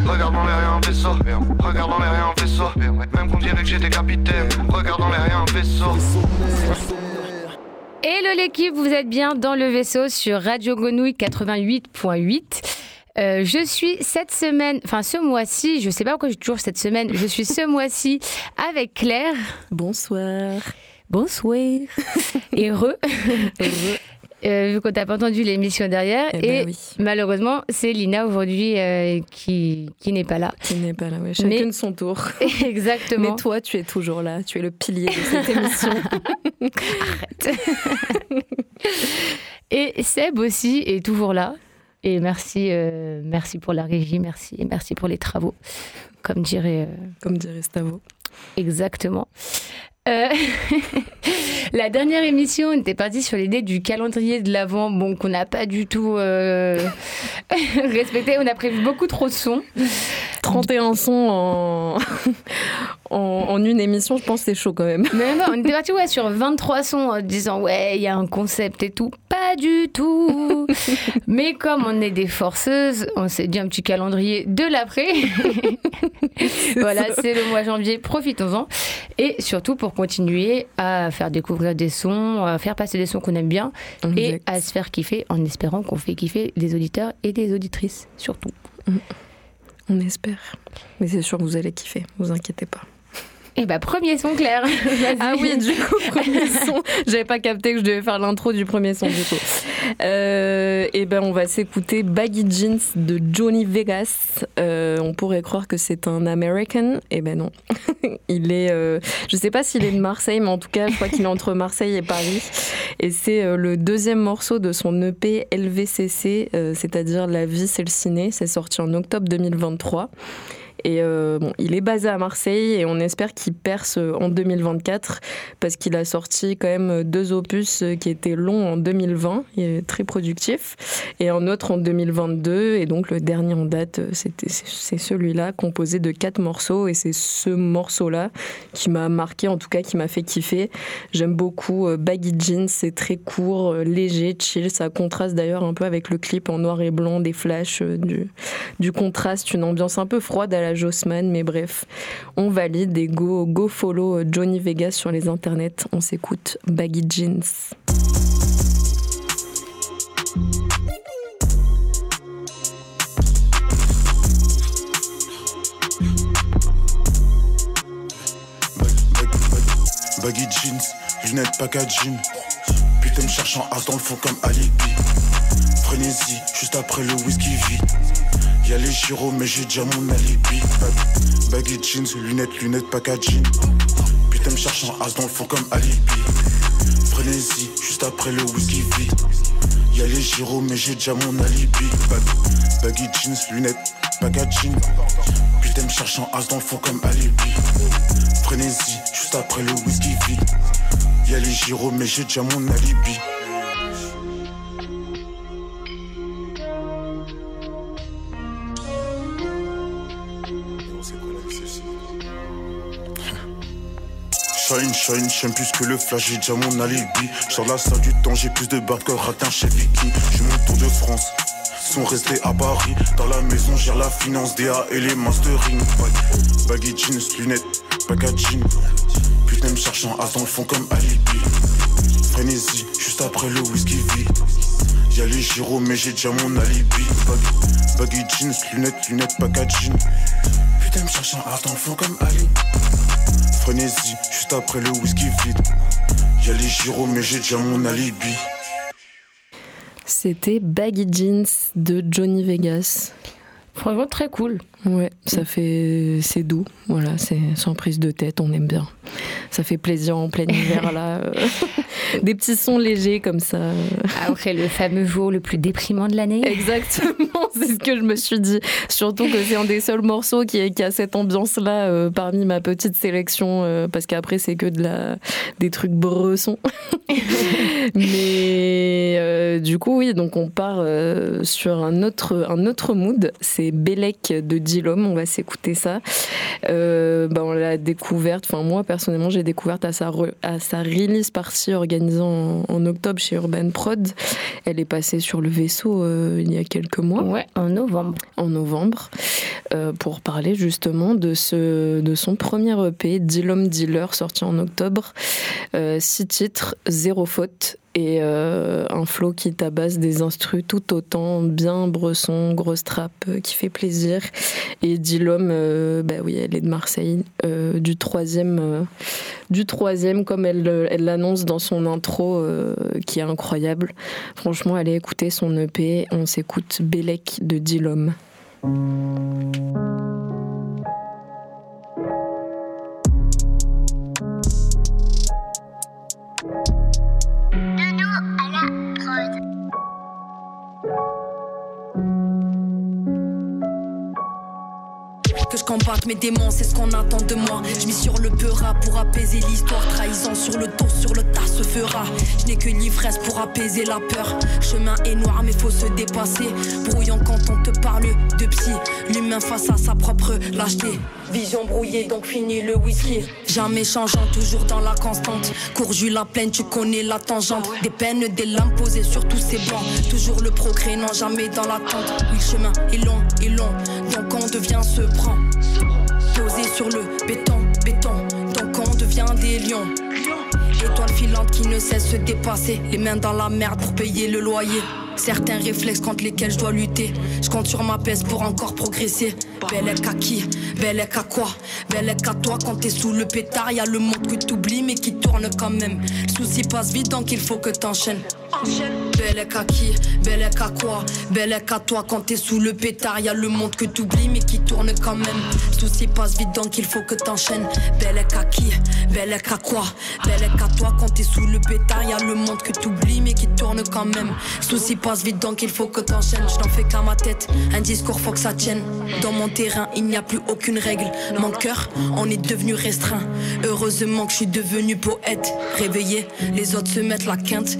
Regarde dans les rien, vaisseau. Regarde dans les rien, vaisseau. Même qu'on dirait que j'étais capitaine. Regarde dans les rien, vaisseau. Hello l'équipe, vous êtes bien dans le vaisseau sur Radio Grenouille 88.8. Euh, je suis cette semaine, enfin ce mois-ci, je sais pas pourquoi je suis toujours cette semaine, je suis ce mois-ci avec Claire. Bonsoir. Bonsoir. Et Heureux. Euh, vu qu'on t'a pas entendu l'émission derrière. Eh ben et oui. malheureusement, c'est Lina aujourd'hui euh, qui, qui n'est pas là. Qui n'est pas là, ouais. Chacune Mais- son tour. Exactement. Mais toi, tu es toujours là. Tu es le pilier de cette émission. Et Seb aussi est toujours là. Et merci, euh, merci pour la régie, merci et merci pour les travaux, comme dirait Comme dirait Stavo. exactement. Euh, la dernière émission, on était parti sur l'idée du calendrier de l'avant, bon qu'on n'a pas du tout euh, respecté. On a prévu beaucoup trop de sons. 31 sons en... en, en une émission, je pense que c'est chaud quand même. Mais non, on était parti ouais, sur 23 sons en disant ouais, il y a un concept et tout. Pas du tout. Mais comme on est des forceuses, on s'est dit un petit calendrier de l'après. voilà, c'est le mois janvier, profitons-en. Et surtout pour continuer à faire découvrir des sons, à faire passer des sons qu'on aime bien et à se faire kiffer en espérant qu'on fait kiffer des auditeurs et des auditrices, surtout. On espère. Mais c'est sûr que vous allez kiffer, vous inquiétez pas. Et bah, premier son, Claire. Ah oui, du coup, premier son. J'avais pas capté que je devais faire l'intro du premier son, du coup. Euh, et ben, on va s'écouter Baggy Jeans de Johnny Vegas. Euh, on pourrait croire que c'est un American. Et ben non. il est, euh, je sais pas s'il est de Marseille, mais en tout cas, je crois qu'il est entre Marseille et Paris. Et c'est le deuxième morceau de son EP LVCC, c'est-à-dire La vie, c'est le ciné. C'est sorti en octobre 2023. Et euh, bon, il est basé à Marseille et on espère qu'il perce euh, en 2024 parce qu'il a sorti quand même deux opus euh, qui étaient longs en 2020, il est très productif, et un autre en 2022. Et donc le dernier en date, euh, c'est celui-là, composé de quatre morceaux. Et c'est ce morceau-là qui m'a marqué, en tout cas qui m'a fait kiffer. J'aime beaucoup euh, Baggy Jeans, c'est très court, euh, léger, chill. Ça contraste d'ailleurs un peu avec le clip en noir et blanc, des flashs, euh, du, du contraste, une ambiance un peu froide la Jossman, mais bref, on valide et go, go follow euh, Johnny Vegas sur les internets. On s'écoute Baggy Jeans. Baggy jeans, lunettes packaging. Putain me cherche en as dans le fond comme alibi. Frénésie, juste après le whisky vide. Y'a les gyros mais j'ai déjà mon alibi. Bag- Baggy jeans, lunettes, lunettes packaging. Putain me cherche en as dans le fond comme alibi. Frénésie, juste après le whisky vide. Y'a les gyros mais j'ai déjà mon alibi. Bag- Baggy jeans, lunettes, packaging. Putain me cherche en as dans le fond comme alibi. Frénésie, juste après le whisky vide. Y'a les gyros, mais j'ai déjà mon alibi. Shine, shine, j'aime plus que le flash, j'ai déjà mon alibi. Sur la salle du temps, j'ai plus de barres que ratin chez Vicky. J'ai mon tour de France, sont restés à Paris. Dans la maison, gère la finance, DA et les mastering. Bag- Baggy jeans, lunettes, packaging. Putain, me cherche en as dans le fond comme alibi. Frénésie, juste après le whisky vide. Y'a les gyros, mais j'ai déjà mon alibi. Bag- Baggy jeans, lunettes, lunettes, packaging. Putain, me cherche en as dans le fond comme alibi. Frénésie, juste après le whisky vide. Y'a les gyros, mais j'ai déjà mon alibi. C'était Baggy Jeans de Johnny Vegas. Franchement, très cool. Ouais, ça fait. C'est doux, voilà, c'est sans prise de tête, on aime bien. Ça fait plaisir en plein hiver, là. Des petits sons légers comme ça. euh. Après le fameux jour le plus déprimant de l'année. Exactement, c'est ce que je me suis dit. Surtout que c'est un des seuls morceaux qui, qui a cette ambiance-là euh, parmi ma petite sélection, euh, parce qu'après c'est que de la, des trucs bressons. Mais euh, du coup, oui, donc on part sur un autre, un autre mood. C'est Bélec de On va s'écouter ça. Euh, bah, on l'a découverte, enfin moi personnellement j'ai découverte à sa, re- à sa release party organisée en, en octobre chez Urban Prod. Elle est passée sur le vaisseau euh, il y a quelques mois Ouais, en novembre. en novembre. euh, pour parler justement de, ce, de son premier EP, Dilom Dealer, sorti en octobre. Six titres, zéro faute et euh, un flow qui tabasse des instrus tout autant, bien bresson, grosse trappe euh, qui fait plaisir. Et Dilom, euh, bah oui, elle est de Marseille, euh, du troisième, du troisième comme elle l'annonce dans son intro, qui est incroyable. Franchement, allez écouter son EP. On s'écoute Bélec de Dilom. Que mes démons, c'est ce qu'on attend de moi. Je mis sur le peura pour apaiser l'histoire. Trahison sur le dos, sur le tas se fera. Je n'ai que l'ivresse pour apaiser la peur. Chemin est noir, mais faut se dépasser. Brouillant quand on te parle de psy. L'humain face à sa propre lâcheté. Vision brouillée, donc fini le whisky. Jamais changeant, toujours dans la constante. Courju la plaine, tu connais la tangente. Des peines, des lames posées sur tous ces bancs. Toujours le progrès, non jamais dans l'attente. Oui, le chemin est long, est long. Donc on devient se prend. Posé sur le béton, béton. Donc on devient des lions. Étoile filante qui ne cesse de se dépasser. Les mains dans la merde pour payer le loyer. Certains réflexes contre lesquels je dois lutter. Je compte sur ma peste pour encore progresser. Bellec à qui? Bellec à quoi? Bellec à toi quand t'es sous le pétard. Y'a le monde que t'oublies mais qui tourne quand même. Le souci passe vite donc il faut que t'enchaînes. Bellec à qui Bellec à quoi Bellec à toi quand t'es sous le pétard. Y'a le monde que t'oublies mais qui tourne quand même. Souci passe vite donc il faut que t'enchaînes. Bellec à qui Bellec à quoi Bellec à toi quand t'es sous le pétard. Y'a le monde que t'oublies mais qui tourne quand même. Souci passe vite donc il faut que t'enchaînes. Je n'en fais qu'à ma tête. Un discours faut que ça tienne. Dans mon terrain il n'y a plus aucune règle. Mon cœur on est devenu restreint. Heureusement que je suis devenu poète. Réveillé, les autres se mettent la quinte.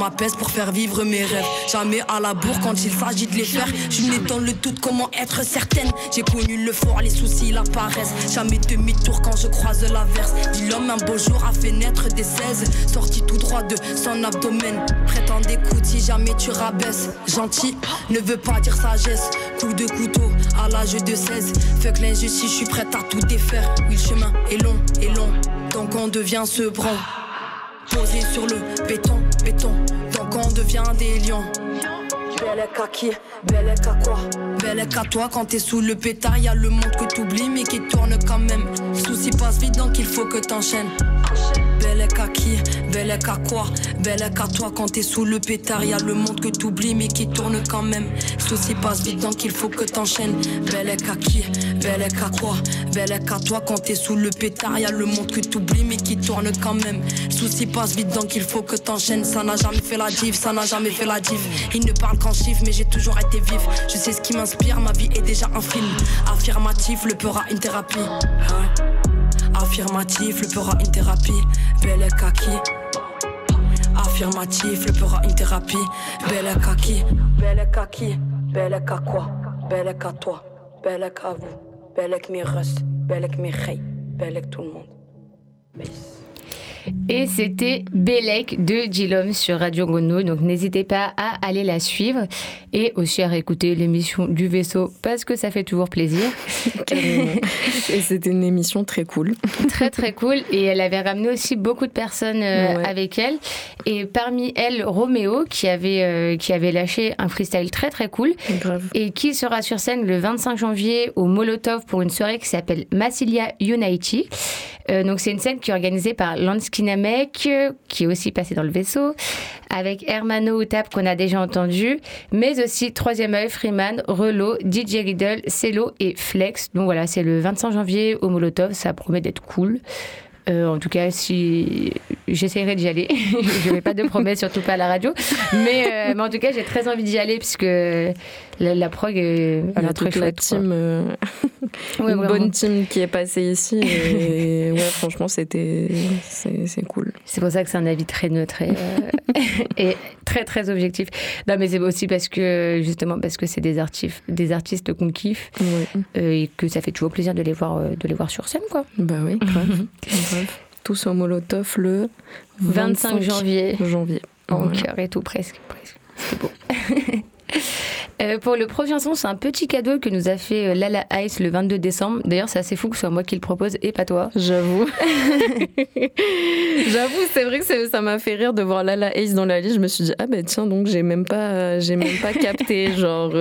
Ma peste pour faire vivre mes rêves. Jamais à la bourre quand il s'agit de les faire. Je n'ai dans le doute comment être certaine. J'ai connu le fort, les soucis, la paresse. Jamais demi-tour quand je croise l'averse. Dit l'homme un beau jour a fait naître des 16. Sorti tout droit de son abdomen. Prétend d'écoute si jamais tu rabaisses. Gentil ne veut pas dire sagesse. Coup de couteau à l'âge de 16. Fuck l'injustice, je suis prête à tout défaire. Oui, le chemin est long, est long. Donc on devient ce bron. Posé sur le béton, béton. Donc on devient des lions. Bellec à qui? Bellec à quoi? Bellec à toi quand t'es sous le pétard. Y'a le monde que t'oublies mais qui tourne quand même. Souci passe vite donc il faut que t'enchaînes. Bellec à qui Bellec à quoi Bellec à toi quand t'es sous le pétard. Y'a le monde que t'oublies mais qui tourne quand même. Souci passe vite donc il faut que t'enchaînes. Bellec à qui Bellec à quoi Bellec à toi quand t'es sous le pétard. Y'a le monde que t'oublies mais qui tourne quand même. Souci passe vite donc il faut que t'enchaînes. Ça n'a jamais fait la diff, ça n'a jamais fait la diff. Il ne parle qu'en chiffres mais j'ai toujours été vif. Je sais ce qui m'inspire, ma vie est déjà un film. Affirmatif, le peur a une thérapie. Affirmatif, le peur a une thérapie. Bellec à qui Affirmatif, le peur a une thérapie. Bellec à qui Bellec à quoi Bellec à toi. Bellec à vous. Bellec mes russes. Bellec mes reilles. Bellec tout le monde. Et c'était Bélec de Gilom sur Radio Gono. Donc n'hésitez pas à aller la suivre et aussi à réécouter l'émission du vaisseau parce que ça fait toujours plaisir. Et c'était une émission très cool. très très cool. Et elle avait ramené aussi beaucoup de personnes euh, Ouais. avec elle. Et parmi elles, Roméo qui avait, euh, qui avait lâché un freestyle très très cool. Grave. Et qui sera sur scène le 25 janvier au Molotov pour une soirée qui s'appelle Massilia Unity. Euh, donc c'est une scène qui est organisée par Lanskinamek, euh, qui est aussi passé dans le vaisseau, avec Hermano Outap qu'on a déjà entendu, mais aussi Troisième œil, Freeman, Relo, DJ Riddle, Cello et Flex. Donc voilà, c'est le 25 janvier au Molotov, ça promet d'être cool. Euh, en tout cas, si j'essaierai d'y aller, je n'ai pas de promesses, surtout pas à la radio. Mais, euh, mais en tout cas, j'ai très envie d'y aller puisque la, la prog est Il y voilà, a très toute la chouette. team, euh, Ouais, une vraiment. bonne team qui est passée ici. Et ouais, franchement, c'était c'est cool. C'est pour ça que c'est un avis très neutre et, euh, et très très objectif. Non, mais c'est aussi parce que justement parce que c'est des artistes, des artistes qu'on kiffe Ouais. euh, et que ça fait toujours plaisir de les voir, euh, de les voir sur scène, quoi. Bah oui, grave. grave. Tous au Molotov le 25 janvier. janvier. En Voilà. cœur et tout presque, presque. C'est beau. Euh, pour le prochain son, c'est un petit cadeau que nous a fait euh, Lala Ice le 22 décembre. D'ailleurs, c'est assez fou que ce soit moi qui le propose et pas toi. J'avoue. J'avoue, c'est vrai que ça m'a fait rire de voir Lala Ace dans la liste. Je me suis dit, ah ben tiens, donc j'ai même pas, euh, j'ai même pas capté, genre,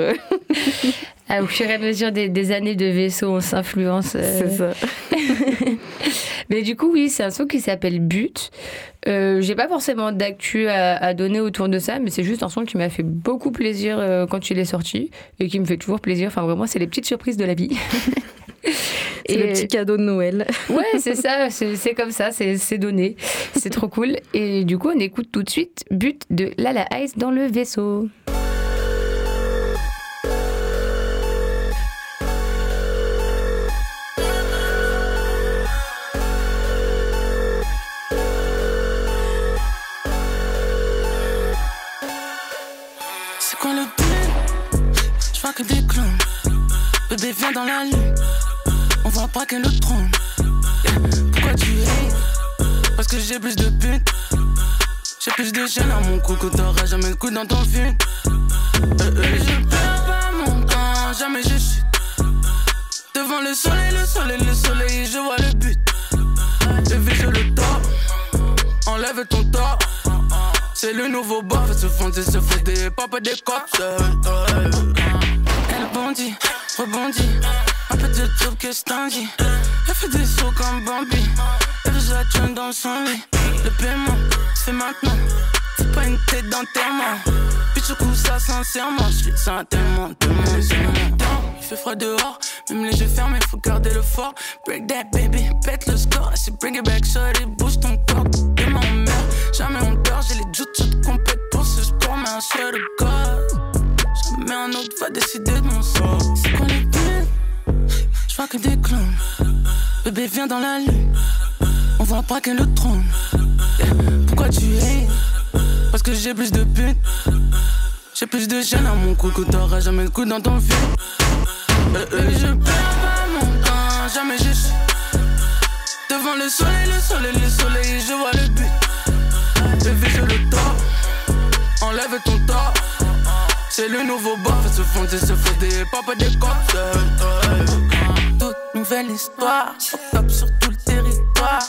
Ah, au fur et à mesure des, des années de vaisseau, on s'influence. euh. c'est ça. Mais du coup, oui, c'est un son qui s'appelle But. Euh, J'ai pas forcément d'actu à, à donner autour de ça, mais c'est juste un son qui m'a fait beaucoup plaisir euh, quand il est sorti et qui me fait toujours plaisir. Enfin, vraiment, c'est les petites surprises de la vie. C'est le petit cadeau de Noël. Ouais, c'est ça, c'est comme ça, c'est c'est donné. C'est trop cool. Et du coup, on écoute tout de suite But de Lala Ice dans le vaisseau. Bébé vient dans la lune. On voit pas qu'elle le. Yeah. Pourquoi tu es Parce que j'ai plus de putes. J'ai plus de jeunes à mon cou que t'auras jamais le coup dans ton film. Euh, euh, je perds pas mon temps, jamais je chute. Devant le soleil, le soleil, le soleil, je vois le but. Je le top. Enlève ton top. C'est le nouveau bof, se fonder, se fait des des cops. Elle bondit, rebondit, un peu de truc que je t'en dis. Elle fait des sauts comme Bambi, elle veut la tune dans son lit. Le paiement, c'est maintenant, c'est pas une tête d'enterrement. Puis je coupe ça sincèrement, je ça tellement, tellement, tellement. Il fait froid dehors, même les yeux fermés, faut garder le fort. Break that baby, pète le score, c'est bring it back, shorty, bouge ton corps. Demain on meurt, jamais on dort, j'ai les jutsu complètes pour ce sport, mais un swear to Jamais un autre va décider de mon sort. C'est buts Je vois que des clones. Bébé vient dans la lune, on voit pas que le trône. Yeah. Pourquoi tu es? Parce que j'ai plus de putes. J'ai plus de chaînes à mon cou que t'auras jamais le coup dans ton film. Euh, euh, je perds pas mon temps, jamais je suis. Devant le soleil, le soleil, le soleil, je vois le but. Je le top. Enlève ton top. C'est le nouveau bof, se fonder, se fonder, papa des cops. euh, euh. Toute nouvelle histoire, sur top sur tout le territoire.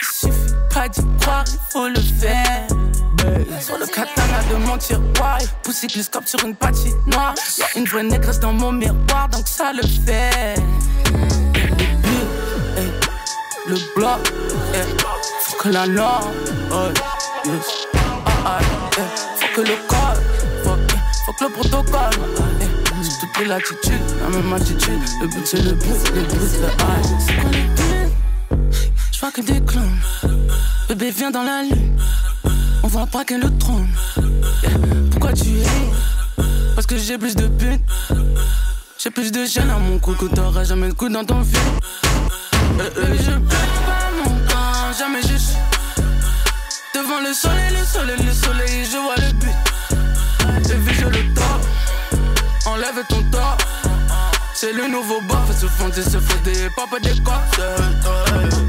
Il suffit pas d'y croire, il faut le faire. Sur le katana de mon tiroir, poussé le scope sur une patinoire. Y'a une vraie négresse dans mon miroir, donc ça le fait. Le but, le bloc, hey, faut que la norme, oh, yes. ah, ah, hey, faut que le faut, le protocole. C'est toute l'attitude, la même attitude. Le but c'est le but, le but c'est le. C'est quoi le but Je vois que des clones. Bébé vient dans la lune. On voit pas qu'elle le trône. Yeah. Pourquoi tu es? Parce que j'ai plus de putes. J'ai plus de chaînes à mon cou que t'auras jamais le coup dans ton film. Euh, euh, je perds pas mon temps, jamais je suis. Devant le soleil, le soleil, le soleil, je vois le but. Bébé, je le top. Enlève ton top. C'est le nouveau bof, se fonder, se fonder, papa des cops.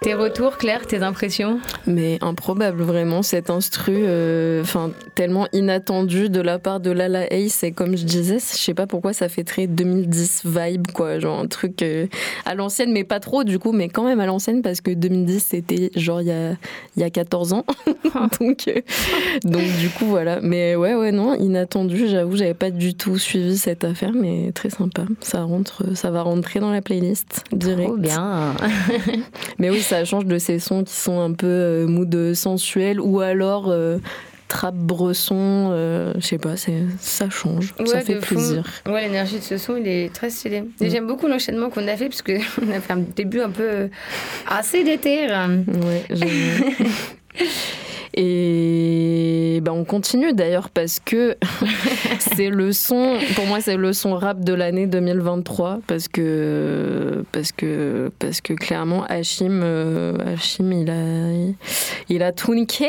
Tes retours, Claire, tes impressions? Mais improbable, vraiment, cet instru, euh, enfin, tellement inattendu de la part de Lala Ace. Et comme je disais, je sais pas pourquoi ça fait très 2010 vibe, quoi. Genre un truc euh, à l'ancienne, mais pas trop, du coup, mais quand même à l'ancienne, parce que 2010, c'était genre il y a, y a 14 ans. donc, euh, donc, du coup, voilà. Mais ouais, ouais, non, inattendu, j'avoue, j'avais pas du tout suivi cette affaire, mais très sympa. Ça rentre, ça va rentrer dans la playlist direct. Trop bien. Mais oui, ça change de ces sons qui sont un peu euh, mood sensuel ou alors euh, trap bresson. euh, je sais pas, c'est- ça change. ça Ouais, fait plaisir. Ouais, l'énergie de ce son, il est très stylé. Et j'aime beaucoup l'enchaînement qu'on a fait, parce qu'on a fait un début un peu assez déter. Ouais, j'avoue. Et ben on continue d'ailleurs parce que c'est le son, pour moi c'est le son rap de l'année 2023 parce que parce que parce que clairement Hachim, euh, Hachim il a il a tout niqué.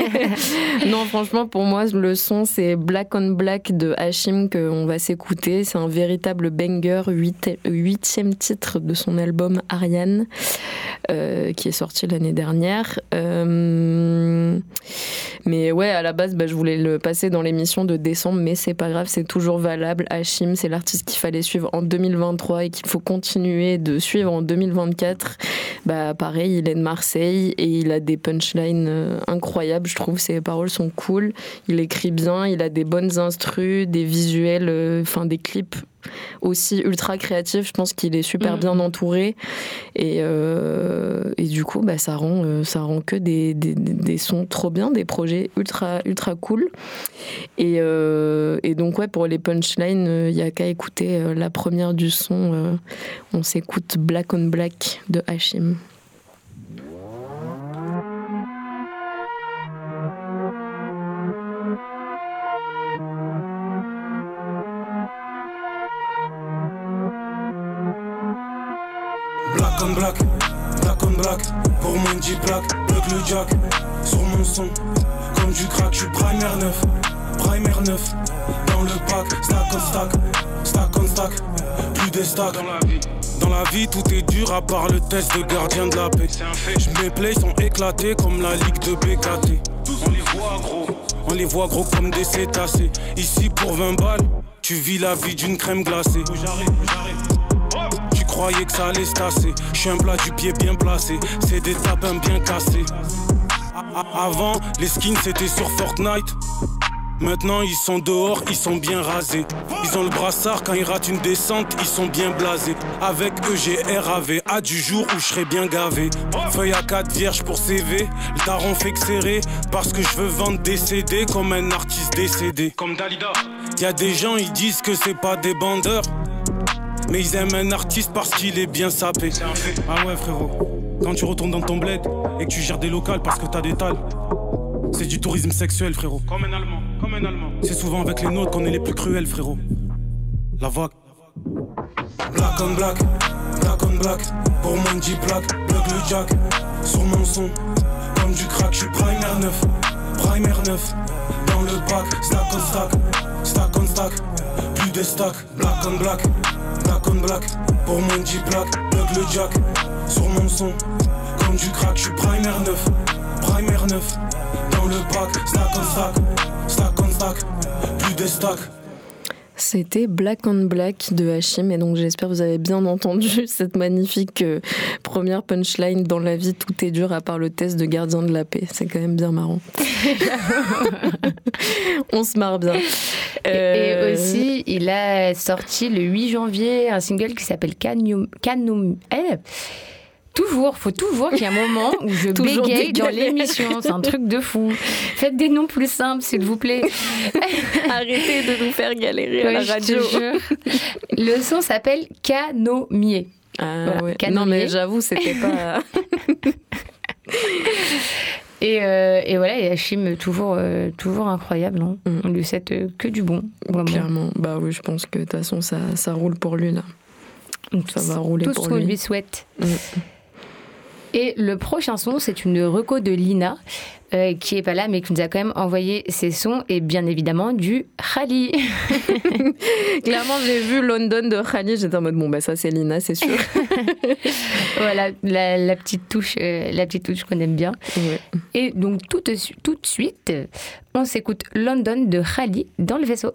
non, franchement, pour moi, le son, c'est Black on Black de Hashim qu'on va s'écouter. C'est un véritable banger, huitième titre de son album Ariane, euh, qui est sorti l'année dernière. Euh, mais ouais, à la base, bah, je voulais le passer dans l'émission de décembre, mais c'est pas grave, c'est toujours valable. Hashim, c'est l'artiste qu'il fallait suivre en 2023 et qu'il faut continuer de suivre en 2024. Bah, pareil, il est de Marseille et il a des punchlines euh, incroyables, je trouve. Ses paroles sont cool. Il écrit bien, il a des bonnes instrus, des visuels, euh, enfin des clips aussi ultra créatif. Je pense qu'il est super mm. bien entouré. Et, euh, et du coup, bah, ça, rend, euh, ça rend que des, des, des, sons trop bien, des projets ultra, ultra cool. Et, euh, et donc, ouais, pour les punchlines, il n'y a qu'à écouter la première du son. on s'écoute Black on Black de Hashim. On black, black on black, pour mon black, plug le jack, sur mon son, comme du crack, j'suis primer neuf, primer neuf, dans le pack, stack on stack, stack on stack, plus des stacks dans la vie. Dans la vie, tout est dur à part le test de gardien de la paix. Mes plays sont éclatés comme la ligue de BKT. On les voit gros, on les voit gros comme des cétacés. Ici pour 20 balles, tu vis la vie d'une crème glacée. j'arrive, j'arrive croyais que ça allait se tasser. Je suis un plat du pied bien placé, c'est des tapins bien cassés. Avant, les skins c'était sur Fortnite. Maintenant ils sont dehors, ils sont bien rasés. Ils ont le brassard quand ils ratent une descente, ils sont bien blasés. Avec eux j'ai RAV, à du jour où je serai bien gavé. Feuille à 4 vierges pour CV, le daron fait que serré. Parce que je veux vendre des CD comme un artiste décédé. Comme Dalida. Y a des gens ils disent que c'est pas des bandeurs. Mais ils aiment un artiste parce qu'il est bien sapé. Ah ouais, frérot. Quand tu retournes dans ton bled et que tu gères des locales parce que t'as des tales, c'est du tourisme sexuel, frérot. Comme un Allemand, comme un Allemand. C'est souvent avec les nôtres qu'on est les plus cruels, frérot. La vague. Black on black, black on black. Pour mon G black, plug le jack. Sur mon son, comme du crack, j'suis primer neuf. Primer neuf. Dans le pack, stack on stack, stack on stack. Plus de stack, black on black black on black. Pour mon G-Black, plug le jack. Sur mon son, comme du crack, je suis primer neuf. Primer neuf. Dans le pack, stack on stack. Stack on stack. Plus de stack. C'était Black on Black de Hachim et donc j'espère que vous avez bien entendu cette magnifique euh, première punchline dans la vie tout est dur à part le test de gardien de la paix. C'est quand même bien marrant. On se marre bien. Et euh, aussi, il a sorti le 8 janvier un single qui s'appelle Canum. Canum eh, Toujours, faut toujours qu'il y ait un moment où je bégaye dans l'émission. C'est un truc de fou. Faites des noms plus simples, s'il vous plaît. Arrêtez de nous faire galérer à la radio. Le son s'appelle Canomier. Ah, Non, mais j'avoue, c'était pas. Et, euh, et, voilà, et Hachim, toujours, euh, toujours incroyable. Hein. Mm. On lui souhaite euh, que du bon. Clairement. Bah oui, je pense que de toute façon, ça, ça roule pour lui, là. Ça va rouler Tout pour lui. Tout ce qu'on lui souhaite. Mm. Et le prochain son, c'est une reco de Lina, euh, qui est pas là, mais qui nous a quand même envoyé ses sons, et bien évidemment du Khali. Clairement, j'ai vu London de Khali, j'étais en mode, bon, bah ça c'est Lina, c'est sûr. voilà, la, petite touche, euh, la petite touche qu'on aime bien. Et donc, tout, tout de suite, on s'écoute London de Khali dans le vaisseau.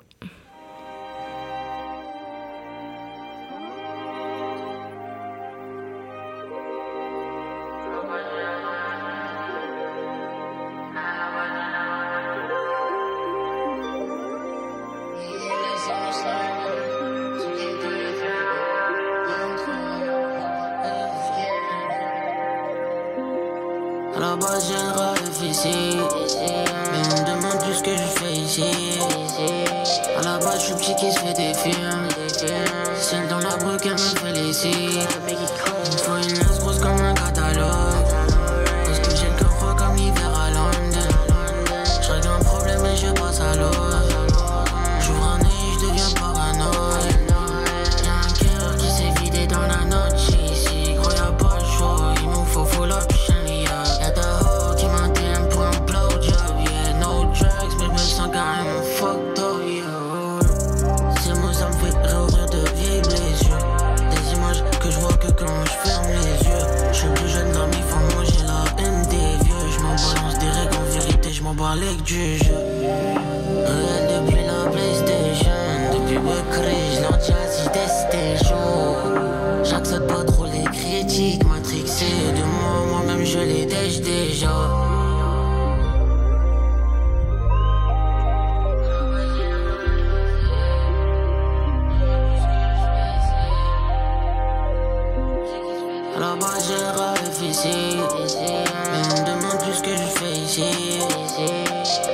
À base, j'ai rêvé ici. Mais on me demande plus ce que je fais ici.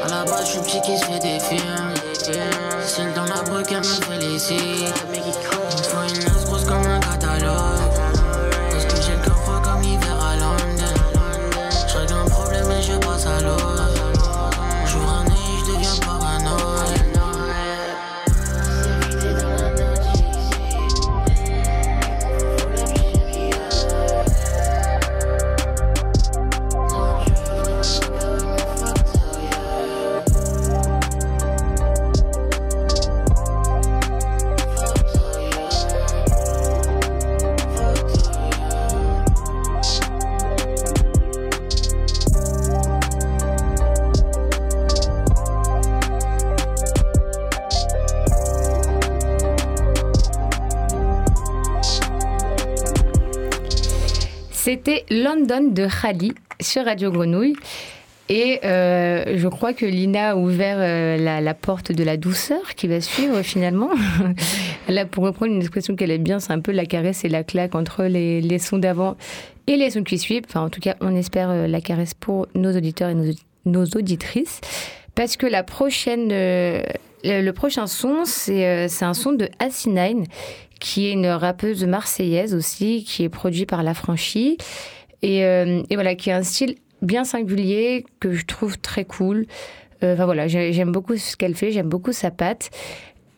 À la base, je suis petit qui se fait des films. Celle dans la bruque, elle me félicite. Il faut une grosse comme un catalogue. C'était London de Khali sur Radio Grenouille. Et euh, je crois que Lina a ouvert euh, la, porte de la douceur qui va suivre finalement. Là, pour reprendre une expression qu'elle aime bien, c'est un peu la caresse et la claque entre les, les sons d'avant et les sons qui suivent. Enfin, en tout cas, on espère euh, la caresse pour nos auditeurs et nos, auditrices. Parce que la prochaine, le, le prochain son, c'est euh, c'est un son de Asinine, qui est une rappeuse marseillaise aussi, qui est produit par La Franchie. Et, euh, et voilà, qui a un style bien singulier que je trouve très cool. Euh, Enfin voilà, j'ai- j'aime beaucoup ce qu'elle fait, j'aime beaucoup sa patte.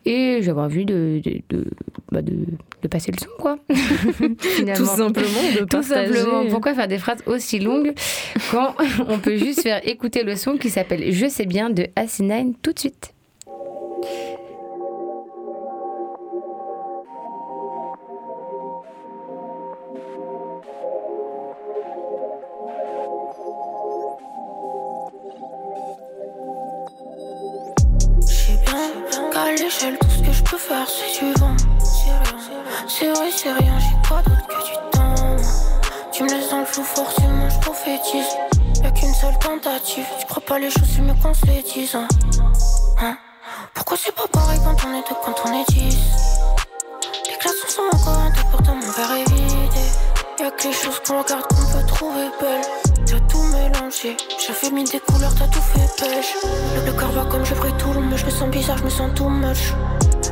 Et j'avais envie de, de, de, bah, de, de passer le son, quoi. Tout simplement, de Tout partager. simplement. Pourquoi faire des phrases aussi longues quand on peut juste faire écouter le son qui s'appelle Je sais bien de Asinine tout de suite pas les choses, c'est mieux qu'on se les dise. Hein. Pourquoi c'est pas pareil quand on est deux, quand on est dix Les glaçons sont encore un pourtant mon verre est vidé. Y'a que les choses qu'on regarde qu'on peut trouver belles. T'as tout mélangé, j'avais mis des couleurs, t'as tout fait pêche. Le, cœur va comme je brille tout mais je me sens bizarre, je me sens too much.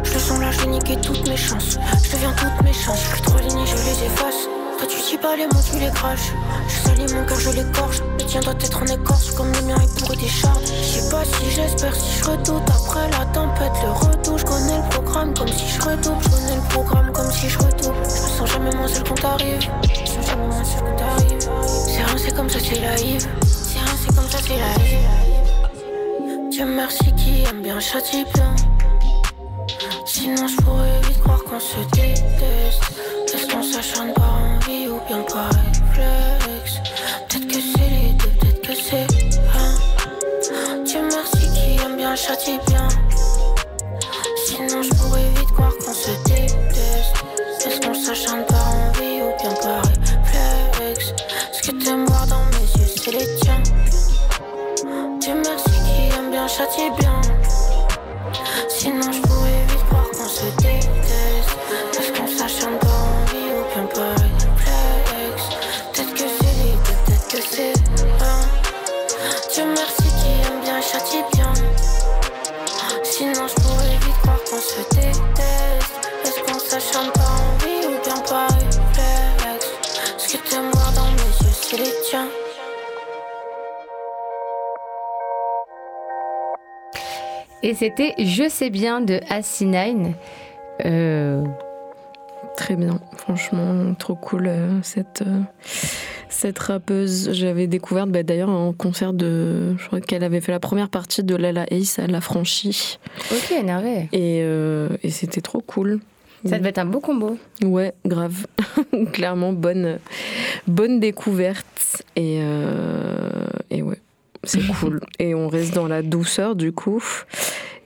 Je le sens là, je vais niquer toutes mes chances. Je deviens toutes mes chances, je trop lignes, je les efface. Toi tu dis pas les mots, tu les craches. Je salis mon cœur, je l'écorche. Le tien doit être en écorce, comme le mien est pourri des. Je sais pas si j'espère, si je redoute. Après la tempête, le retour, je connais le programme comme si je redouble. Je connais le programme comme si je redouble. Je me sens jamais moins seul quand t'arrives. Je jamais moins seul quand t'arrives. C'est rien, c'est comme ça, c'est la Yves. C'est rien, c'est comme ça, c'est la Yves. Dieu merci qui aime bien châtie bien. Sinon je pourrais vite croire qu'on se déteste. Est-ce qu'on s'acharne ou bien par réflexe Peut-être que c'est les deux, peut-être que c'est un. Dieu merci qui aime bien châtie bien. Sinon je pourrais vite croire qu'on se déteste. Est-ce qu'on s'acharne par envie ou bien par réflexe? Ce que t'aimes voir dans mes yeux, c'est les tiens. Dieu merci qui aime bien châtie bien. Et c'était Je sais bien de Asinine. Euh, Très bien, franchement, trop cool euh, cette, euh, cette rappeuse. J'avais découvert bah, d'ailleurs en concert de. Je crois qu'elle avait fait la première partie de Lala Ace à La Franchie. ok, énervé. Et, et c'était trop cool. Ça devait être un beau combo. Ouais, grave. Clairement, bonne, bonne découverte. Et, et ouais, c'est cool. Et on reste dans la douceur du coup.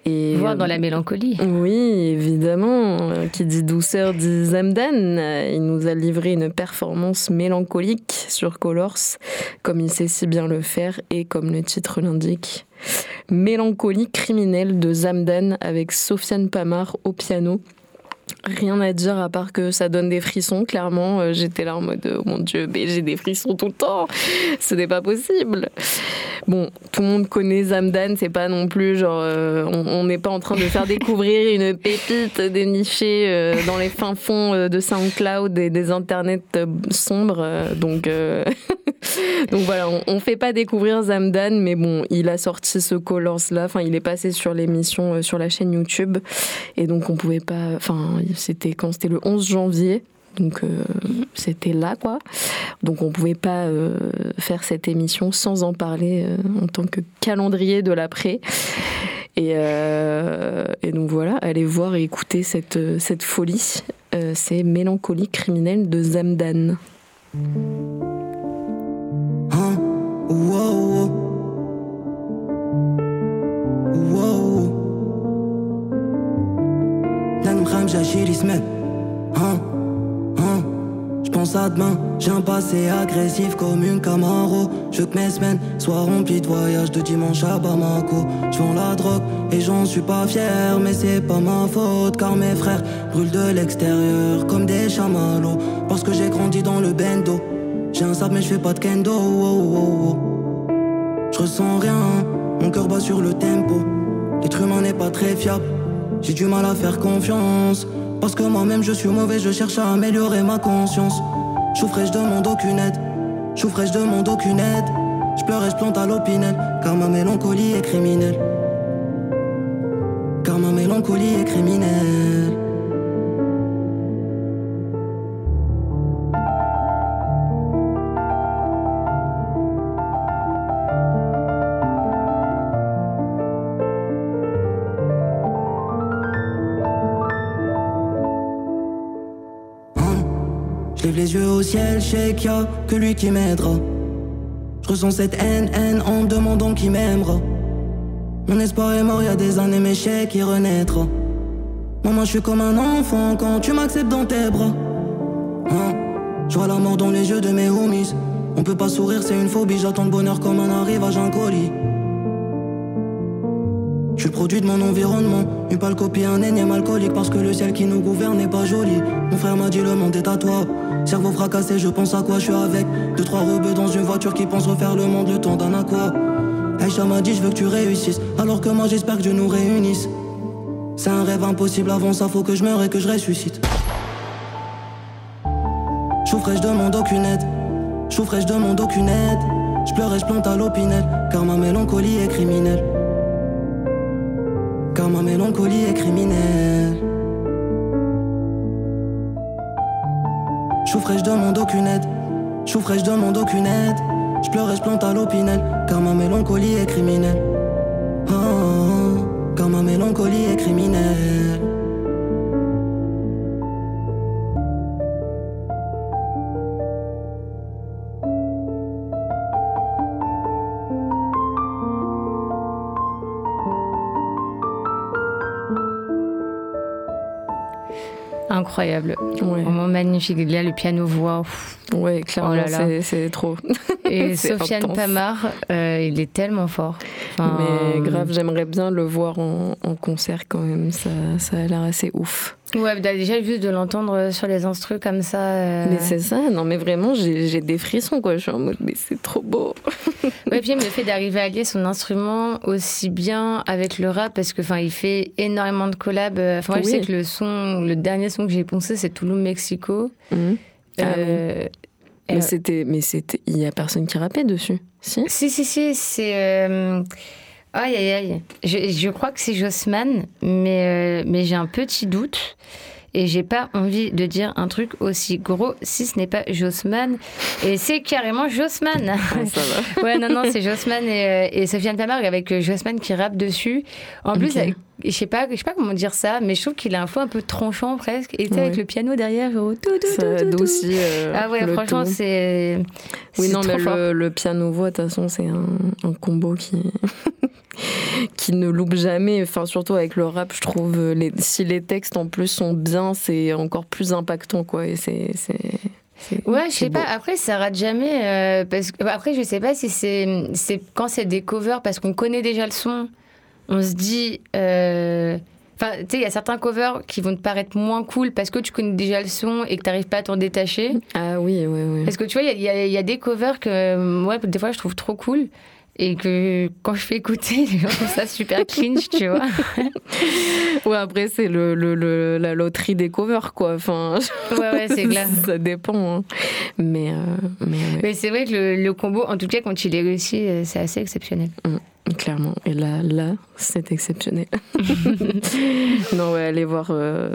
Et Voire dans la mélancolie. Oui, évidemment. Euh, Qui dit douceur dit Zamdan. Euh, Il nous a livré une performance mélancolique sur Colors, comme il sait si bien le faire et comme le titre l'indique. Mélancolie criminelle de Zamdan avec Sofiane Pamar au piano. Rien à dire à part que ça donne des frissons, clairement. Euh, J'étais là en mode, oh mon dieu, mais j'ai des frissons tout le temps. Ce n'est pas possible. Bon, tout le monde connaît Zamdan, c'est pas non plus genre. euh, on n'est pas en train de faire découvrir une pépite dénichée euh, dans les fins fonds euh, de SoundCloud et des internets euh, sombres. euh, donc, euh, donc voilà, on, on fait pas découvrir Zamdan, mais bon, il a sorti ce Colors là. Enfin, il est passé sur l'émission euh, sur la chaîne YouTube. Et donc, on pouvait pas. Enfin, c'était quand C'était le 11 janvier. Donc, euh, c'était là, quoi. Donc, on pouvait pas euh, faire cette émission sans en parler euh, en tant que calendrier de l'après. Et, donc, voilà, allez voir et écouter cette, cette folie. C'est Mélancolie criminelle de Zamdan. Hein? Hein? Je pense à demain, j'ai un passé agressif comme une Camaro. Je veux que mes semaines soient remplies de voyages de dimanche à Bamako. Je vends la drogue et j'en suis pas fier, mais c'est pas ma faute car mes frères brûlent de l'extérieur comme des chamallows. Parce que j'ai grandi dans le bendo. J'ai un sable mais je fais pas de kendo. Oh, oh, oh, je ressens rien, mon cœur bat sur le tempo. L'être humain n'est pas très fiable, j'ai du mal à faire confiance. Parce que moi-même je suis mauvais, je cherche à améliorer ma conscience. Et je demande aucune aide, et je demande aucune aide. Je pleure et je plante à l'opinel, car ma mélancolie est criminelle. Car ma mélancolie est criminelle. Les yeux au ciel, je sais qu'il a que lui qui m'aidera. Je ressens cette haine, haine en demandant qui m'aimera. Mon espoir est mort il y a des années, mais je qu'il renaîtra. Maman, je suis comme un enfant quand tu m'acceptes dans tes bras. Hein? Je vois la mort dans les yeux de mes homies. On peut pas sourire, c'est une phobie. J'attends le bonheur comme un arrivage, un colis. Je suis le produit de mon environnement. Une pâle copie, un énième alcoolique. Parce que le ciel qui nous gouverne n'est pas joli. Mon frère m'a dit le monde est à toi. Cerveau fracassé, je pense à quoi je suis avec. Deux, trois rebeux dans une voiture qui pensent refaire le monde le temps d'un aqua. Aïcha m'a dit je veux que tu réussisses. Alors que moi j'espère que Dieu nous réunisse. C'est un rêve impossible, avant ça faut que je meure et que je ressuscite. Je et je demande aucune aide. Je et je demande aucune aide. Je pleure et je plante à l'opinel. Car ma mélancolie est criminelle. Mélancolie est criminelle. Et je demande aucune aide? Et je demande aucune aide? Je pleure et je plante à l'opinel. Car ma mélancolie est criminelle. Ah, ah, car ma mélancolie est criminelle. Incroyable. Ouais, Vraiment magnifique. Là, le piano-voix. ouais clairement, Oh c'est trop. Et Sofiane intense. Pamar, euh, il est tellement fort. Enfin, Mais grave, j'aimerais bien le voir en, en concert quand même. Ça, ça a l'air assez ouf. Ouais, bah, déjà, juste de l'entendre sur les instrus comme ça. euh, Mais c'est ça, non mais vraiment, j'ai des frissons quoi. Je suis en mode, mais c'est trop beau. Ouais, puis même le fait d'arriver à lier son instrument aussi bien avec le rap, parce que enfin, il fait énormément de collabs. euh, Enfin, moi, je sais que le son, le dernier son que j'ai poncé, c'est Tulum, Mexico. Mhm. Ah Mais euh, c'était, mais c'était, il y a personne qui rappait dessus, si? Si, si, si, c'est. euh, Aïe, aïe, aïe. Je, je crois que c'est Jossman, mais, euh, mais j'ai un petit doute. Et j'ai pas envie de dire un truc aussi gros si ce n'est pas Jossman. Et c'est carrément Jossman. Ah, ça va. ouais, non, non, c'est Jossman et, euh, et Sofiane Tamargue avec euh, Jossman qui rappe dessus. En plus, avec- je sais pas, je sais pas comment dire ça, mais je trouve qu'il a un flow un peu tranchant presque. Et tu sais, avec Ouais. le piano derrière, genre, tout, tout, Ça tout, tout, aussi. euh, Ah ouais, franchement, c'est. Oui, non, mais le, le piano-voix, de toute façon, c'est un, un combo qui, qui ne loupe jamais. Enfin, surtout avec le rap, je trouve, euh, les, si les textes en plus sont bien, c'est encore plus impactant, quoi. Et c'est. Ouais, je sais beau. pas. Après, ça rate jamais. euh, parce que après, je sais pas si c'est quand c'est des covers parce qu'on connaît déjà le son. On se dit. euh, Enfin, tu sais, il y a certains covers qui vont te paraître moins cool parce que tu connais déjà le son et que tu n'arrives pas à t'en détacher. Ah oui, oui, oui. Parce que tu vois, il y, y a- il y a des covers que moi, des fois, je trouve trop cool. Et que quand je fais écouter, les gens trouvent ça super cringe, tu vois. Ouais, après, c'est le, le, le- la loterie des covers, quoi. Enfin, Ouais, ouais, c'est clair. ça dépend. hein. Mais, euh, mais c'est vrai que le, le combo, en tout cas, quand il est réussi, euh, c'est assez exceptionnel. clairement. Et là, là, c'est exceptionnel. non, ouais, allez voir euh,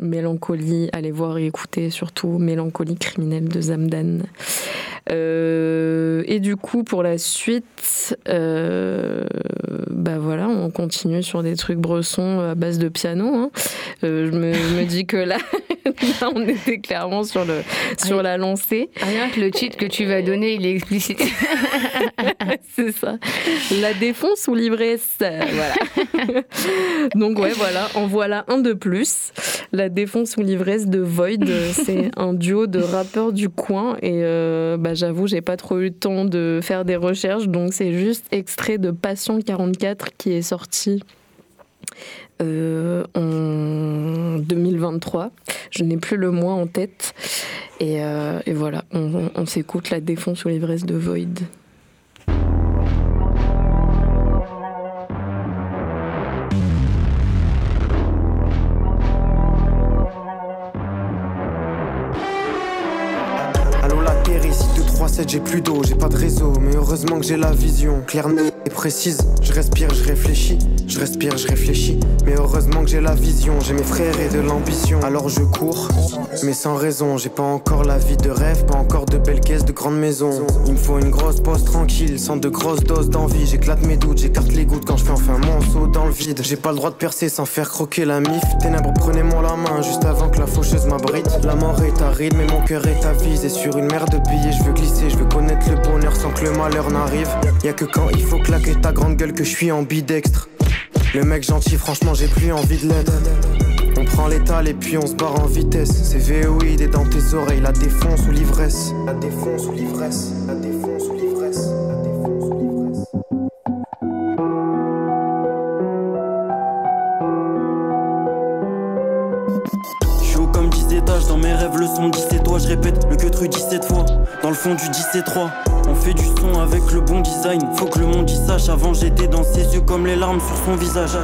Mélancolie, allez voir et écouter surtout Mélancolie criminelle de Zamdan. Euh, et du coup, pour la suite, euh, bah voilà, on continue sur des trucs bressons à base de piano. hein. Euh, je, me, je me dis que là, là, on était clairement sur, le, sur la lancée. Rien que le titre que tu vas donner, il est explicite. C'est ça. La défonce ou l'ivresse. Voilà. Donc, ouais, voilà. En voilà un de plus. La défonce ou l'ivresse de Void. C'est un duo de rappeurs du coin. Et euh, bah, j'avoue, j'ai pas trop eu le temps de faire des recherches. Donc, c'est juste extrait de Passion 44 qui est sorti. euh, en 2023. Je n'ai plus le mois en tête. Et, euh, voilà, on, on s'écoute la défonce ou l'ivresse de Void. 237 j'ai plus d'eau, j'ai pas de réseau Mais heureusement que j'ai la vision claire nette et précise. Je respire, je réfléchis, je respire, je réfléchis. Mais heureusement que j'ai la vision, j'ai mes frères et de l'ambition. Alors je cours, mais sans raison J'ai pas encore la vie de rêve, pas encore de belles caisses de grandes maisons. Il me faut une grosse pause tranquille, sans de grosses doses d'envie. J'éclate mes doutes, j'écarte les gouttes quand je fais enfin mon saut dans le vide. J'ai pas le droit de percer sans faire croquer la mif. Ténèbres prenez-moi la main juste avant que la faucheuse m'abrite. La mort est aride mais mon cœur est avisé sur une mer de billets Je veux glisser, je veux connaître le bonheur sans que le malheur n'arrive Y'a que quand il faut claquer ta grande gueule que je suis ambidextre Le mec gentil franchement j'ai plus envie de l'être on prend l'étal et puis on se barre en vitesse. C'est VOID et dans tes oreilles, la défonce ou l'ivresse. La défonce ou l'ivresse. 10 étages, dans mes rêves le son 17 toi je répète le que tru 17 fois. Dans le fond du 17 3 On fait du son avec le bon design. Faut que le monde y sache Avant j'étais dans ses yeux comme les larmes sur son visage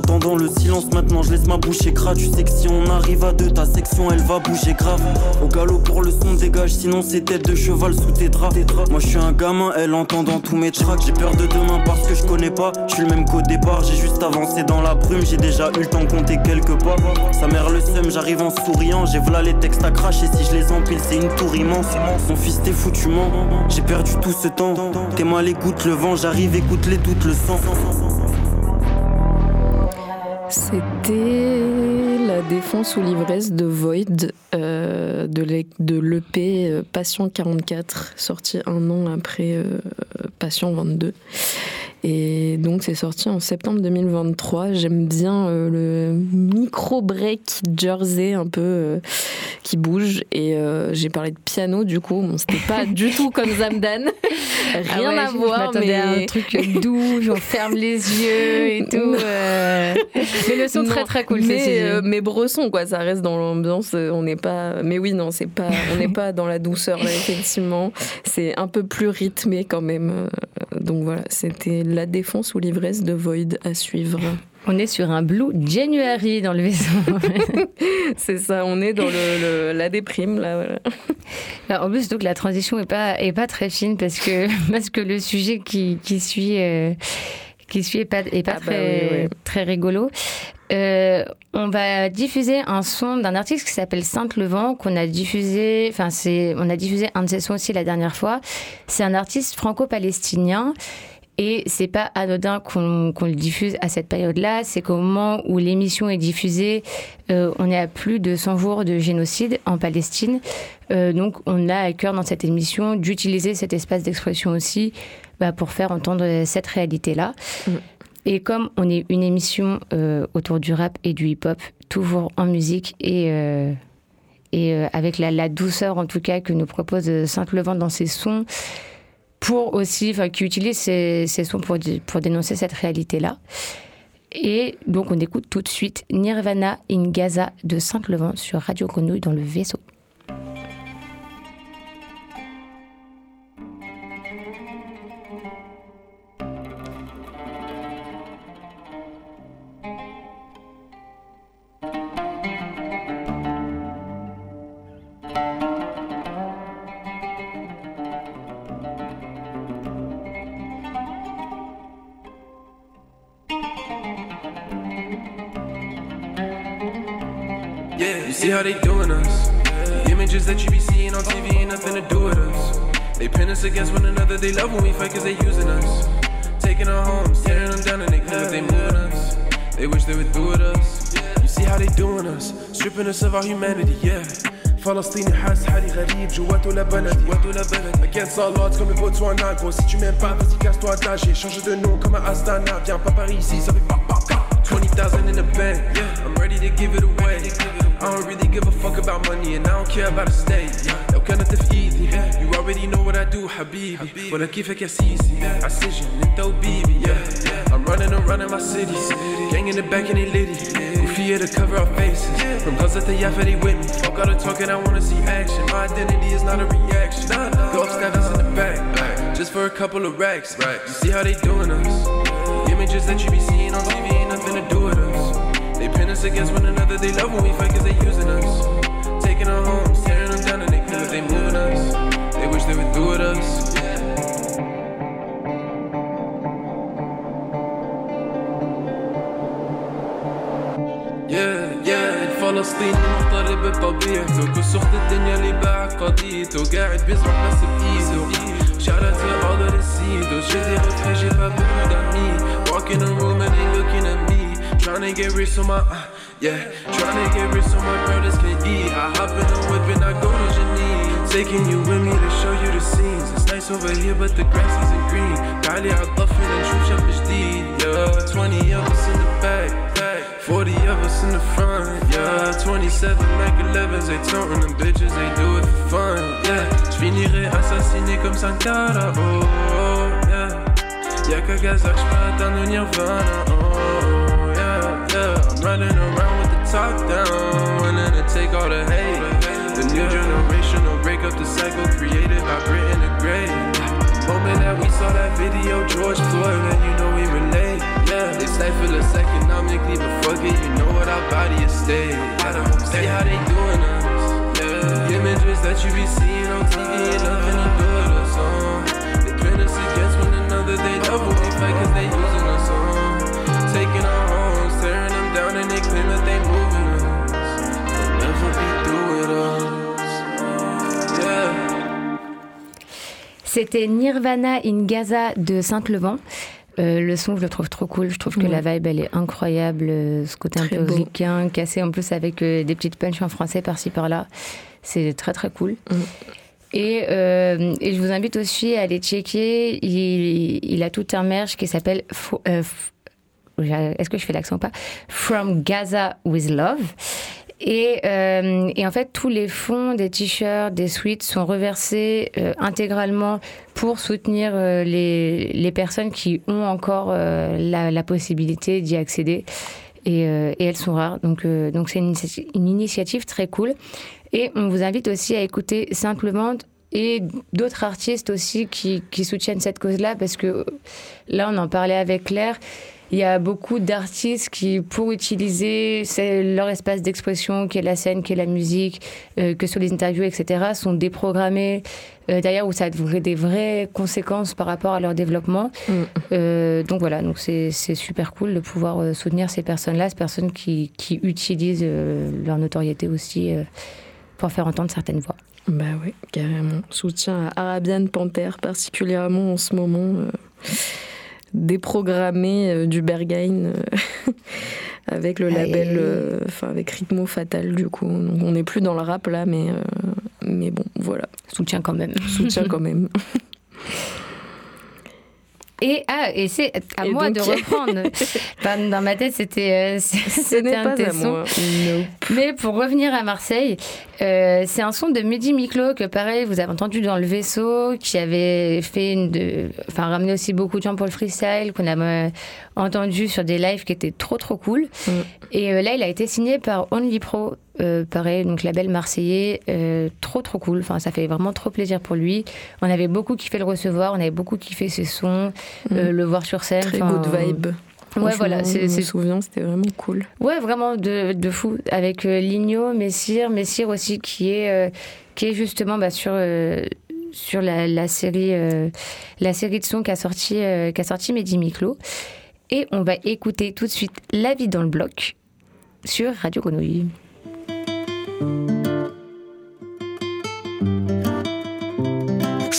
Dans le silence. Maintenant je laisse ma bouche écrase Tu sais que si on arrive à deux ta section elle va bouger grave. Au galop pour le son dégage Sinon c'est tête de cheval sous tes draps. Moi je suis un gamin elle entend dans tous mes tracks. J'ai peur de demain parce que je connais pas. Je suis le même qu'au départ J'ai juste avancé dans la brume. J'ai déjà eu le temps de compter quelques pas. Sa mère le seum j'arrive en souriant. J'ai v'là les textes à cracher. Si je les empile c'est une tour immense. Mon fils t'es foutument J'ai perdu tout ce temps. T'es mal écoute le vent. J'arrive écoute les doutes le sang C'était la défense ou l'ivresse de Void euh, de l'e- de l'EP euh, Passion 44, sorti un an après euh, Passion 22. Et donc c'est sorti en septembre 2023. J'aime bien euh, le micro break jersey un peu euh, qui bouge. Et euh, j'ai parlé de piano du coup. Bon, c'était pas du tout comme Zamdan. Rien Ah ouais, à je- voir, mais à un truc doux, on ferme les yeux et tout. Mais le son Non, très très cool. mais, mais bresson quoi ça reste dans l'ambiance on n'est pas mais oui non c'est pas on n'est pas dans la douceur là effectivement c'est un peu plus rythmé quand même donc voilà c'était la défense ou l'ivresse de Void à suivre On est sur un Blue January dans le vaisseau. c'est ça on est dans le, le- la déprime là voilà. Alors, en plus, donc la transition est pas est pas très fine parce que parce que le sujet qui, qui suit euh, qui suit est pas est pas Ah bah très oui, oui. très rigolo. Euh, on va diffuser un son d'un artiste qui s'appelle Sainte-Levant, qu'on a diffusé, enfin, c'est, on a diffusé un de ses sons aussi la dernière fois. C'est un artiste franco-palestinien. Et c'est pas anodin qu'on, le diffuse à cette période-là. C'est qu'au moment où l'émission est diffusée, euh, on est à plus de 100 jours de génocide en Palestine. Euh, donc, on a à cœur dans cette émission d'utiliser cet espace d'expression aussi bah, pour faire entendre cette réalité-là. Et comme on est une émission euh, autour du rap et du hip-hop, toujours en musique et, euh, et euh, avec la, douceur en tout cas que nous propose Sainte-Levant dans ses sons, pour aussi, qui utilise ces sons pour, pour dénoncer cette réalité-là. Et donc on écoute tout de suite Nirvana in Gaza de Sainte-Levant sur Radio Grenouille dans le vaisseau. how they doing us. The images that you be seeing on TV ain't nothing to do with us. They pin us against one another, they love when we fight cause they using us. Taking our homes, tearing them down, and they glad they moving us. They wish they were through with us. You see how they doing us, stripping us of our humanity, yeah. فلسطيني حاسس حالي غريب جواتو لبلد جواتو لبلد Against all odds comme le Botswana Gros si tu m'aimes pas vas-y casse-toi d'ager Change de nom comme un Astana Viens pas par ici Thousand in the bank, yeah. I'm ready to give it away. I don't really give a fuck about money and I don't care about a state, yeah. لو كانت في ايدي You already know what I do حبيبي وانا كيفك يا سيسي عالسجن انت وبيبي yeah. I'm running around in my city. Gang in the back and they litty Goofy to cover our faces. From Gaza to Yaffa they with me. Fuck all the talking I wanna see action. My identity is not a reaction. Go upstairs in the back Just for a couple of racks. You see how they doing us? The Images that you be seeing on TV nothing to do with us. They pin us against one another, they love when we fight cause they using us. Taking our homes, tearing them down and they cause they moving us. They wish they would do with us. الفلسطيني مغترب بطبيعته كل الدنيا اللي باع قضيته قاعد بيزرع بس بإيده Shout out to all of the seeds j'ai pas beaucoup d'amis Walk in the room and they Tryna get rich so my, uh, yeah. Tryna get rich so my brothers can eat. I hop in the whip and I go to Janine. Taking you with me to show you the scenes. It's nice over here, but the grass isn't green. Golly, I bluffing and true shepherds deep, yeah. 20 of us in the back, back. 40 of us in the front, yeah. 27 like 11s, they taunting them bitches, they do it for fun, yeah. J'finirai assassiné comme Sankara, oh, oh yeah. Y'a qu'à j'peux atteindre Nirvana, running around with the top down, willing to take all the hate The new generation will break up the cycle created by Britain the Great Moment that we saw that video, George Floyd, man, you know we relate. Yeah, they stifle us economically, but fuck it, you know what our body is staying. See how they doing us. Yeah, the images that you be seeing on TV nothing to do with us. Uh. They pin us against one another, they when we fight cause they using us. Uh. Taking our homes, tearing them down, and they claim that they moving us. They'll never be through with us. Yeah. C'était Nirvana in Gaza de Sainte-Levant. Euh, le son, je le trouve trop cool. Je trouve que la vibe, elle est incroyable. euh, Ce côté Très un peu beau. ricain, cassé en plus avec euh, des petites punches en français par-ci par-là. C'est très très cool. Mm. Et, euh, et je vous invite aussi à aller checker. Il, il a tout un merch qui s'appelle. Est-ce que je fais l'accent ou pas? From Gaza with Love. Et, euh, et en fait, tous les fonds des t-shirts, des sweats sont reversés euh, intégralement pour soutenir euh, les, les personnes qui ont encore la, possibilité d'y accéder. Et, et elles sont rares. Donc, donc c'est une, une initiative très cool. Et on vous invite aussi à écouter Simplement et d'autres artistes aussi qui, qui soutiennent cette cause-là parce que là, on en parlait avec Claire. Il y a beaucoup d'artistes qui, pour utiliser leur espace d'expression, qui est la scène, qui est la musique, euh, que sur les interviews, etc., sont déprogrammés. Euh, D'ailleurs, où ça a des vraies conséquences par rapport à leur développement. Mm. Euh, donc voilà, donc c'est super cool de pouvoir euh, soutenir ces personnes-là, ces personnes qui, qui utilisent euh, leur notoriété aussi pour faire entendre certaines voix. Bah oui, carrément. Soutien à Arabian Panther, particulièrement en ce moment. Déprogrammé euh, du Berghain euh, avec le label, euh, enfin avec Rhythmo Fatal du coup. Donc, on n'est plus dans le rap là, mais, mais bon, voilà. Soutien quand même. Soutien quand même. Et, ah, et c'est à Et moi donc- de reprendre. Dans ma tête, c'était euh, c'était un pas à sons. moi. Nope. Mais pour revenir à Marseille, euh, c'est un son de Mehdi Miklo que pareil vous avez entendu dans le vaisseau, qui avait fait une de, enfin ramené aussi beaucoup de gens pour le freestyle, qu'on a euh, entendu sur des lives qui étaient trop trop cool. Mm. Et euh, là, il a été signé par Only Pro, euh, pareil donc label marseillais, euh, trop trop cool. Enfin, ça fait vraiment trop plaisir pour lui. On avait beaucoup kiffé le recevoir, on avait beaucoup kiffé ses sons, euh, le voir sur scène. Mm. Très good vibe. Ouais, voilà, c'est- Je me c'est souviens, c'était vraiment cool. Ouais, vraiment de, de fou. Avec euh, Ligno, Messire, Messire aussi qui est, qui est justement bah, sur, sur la, la série, la série de sons qu'a sorti, qu'a sorti Mehdi Miklo. Et on va écouter tout de suite La vie dans le bloc sur Radio Grenouille. Je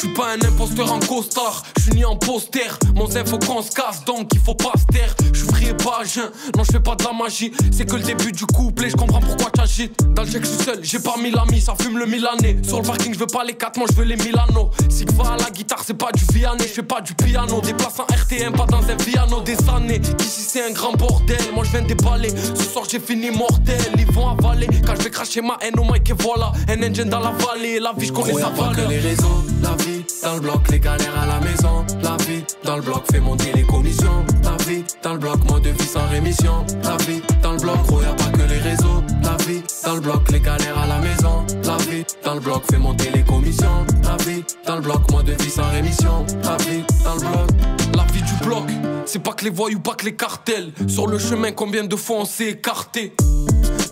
suis pas un imposteur en costard, je suis ni en poster. Mon zin faut qu'on se casse, donc il faut pas se taire. Je suis vrai pas à jeun, non je fais pas de la magie. C'est que le début du couplet, je comprends pourquoi t'agites. Dans le chèque, je suis seul, j'ai pas mille amis, ça fume le Milanais. Sur le parking, je veux pas les 4, moi je veux les Milano. Si va à la guitare, c'est pas du Vianney, je fais pas du piano. Déplace en RTM, pas dans un piano des années. Ici c'est un grand bordel, moi je viens déballer. Ce soir j'ai fini mortel, ils vont avaler. Quand je vais cracher ma haine au mic et voilà. Un engine dans la vallée, la vie je connais sa que valeur. les réseaux, la vie dans le bloc, les galères à la maison. La vie dans le bloc fait monter les commissions. La vie dans le bloc, mode de vie sans rémission. La vie dans le bloc, gros, y'a pas que les réseaux. La vie dans le bloc, les galères à la maison. La vie dans le bloc fait monter les commissions. La vie dans le bloc, mode de vie sans rémission. La vie dans le bloc. La vie du bloc, c'est pas que les voyous, pas que les cartels. Sur le chemin, combien de fois on s'est écarté?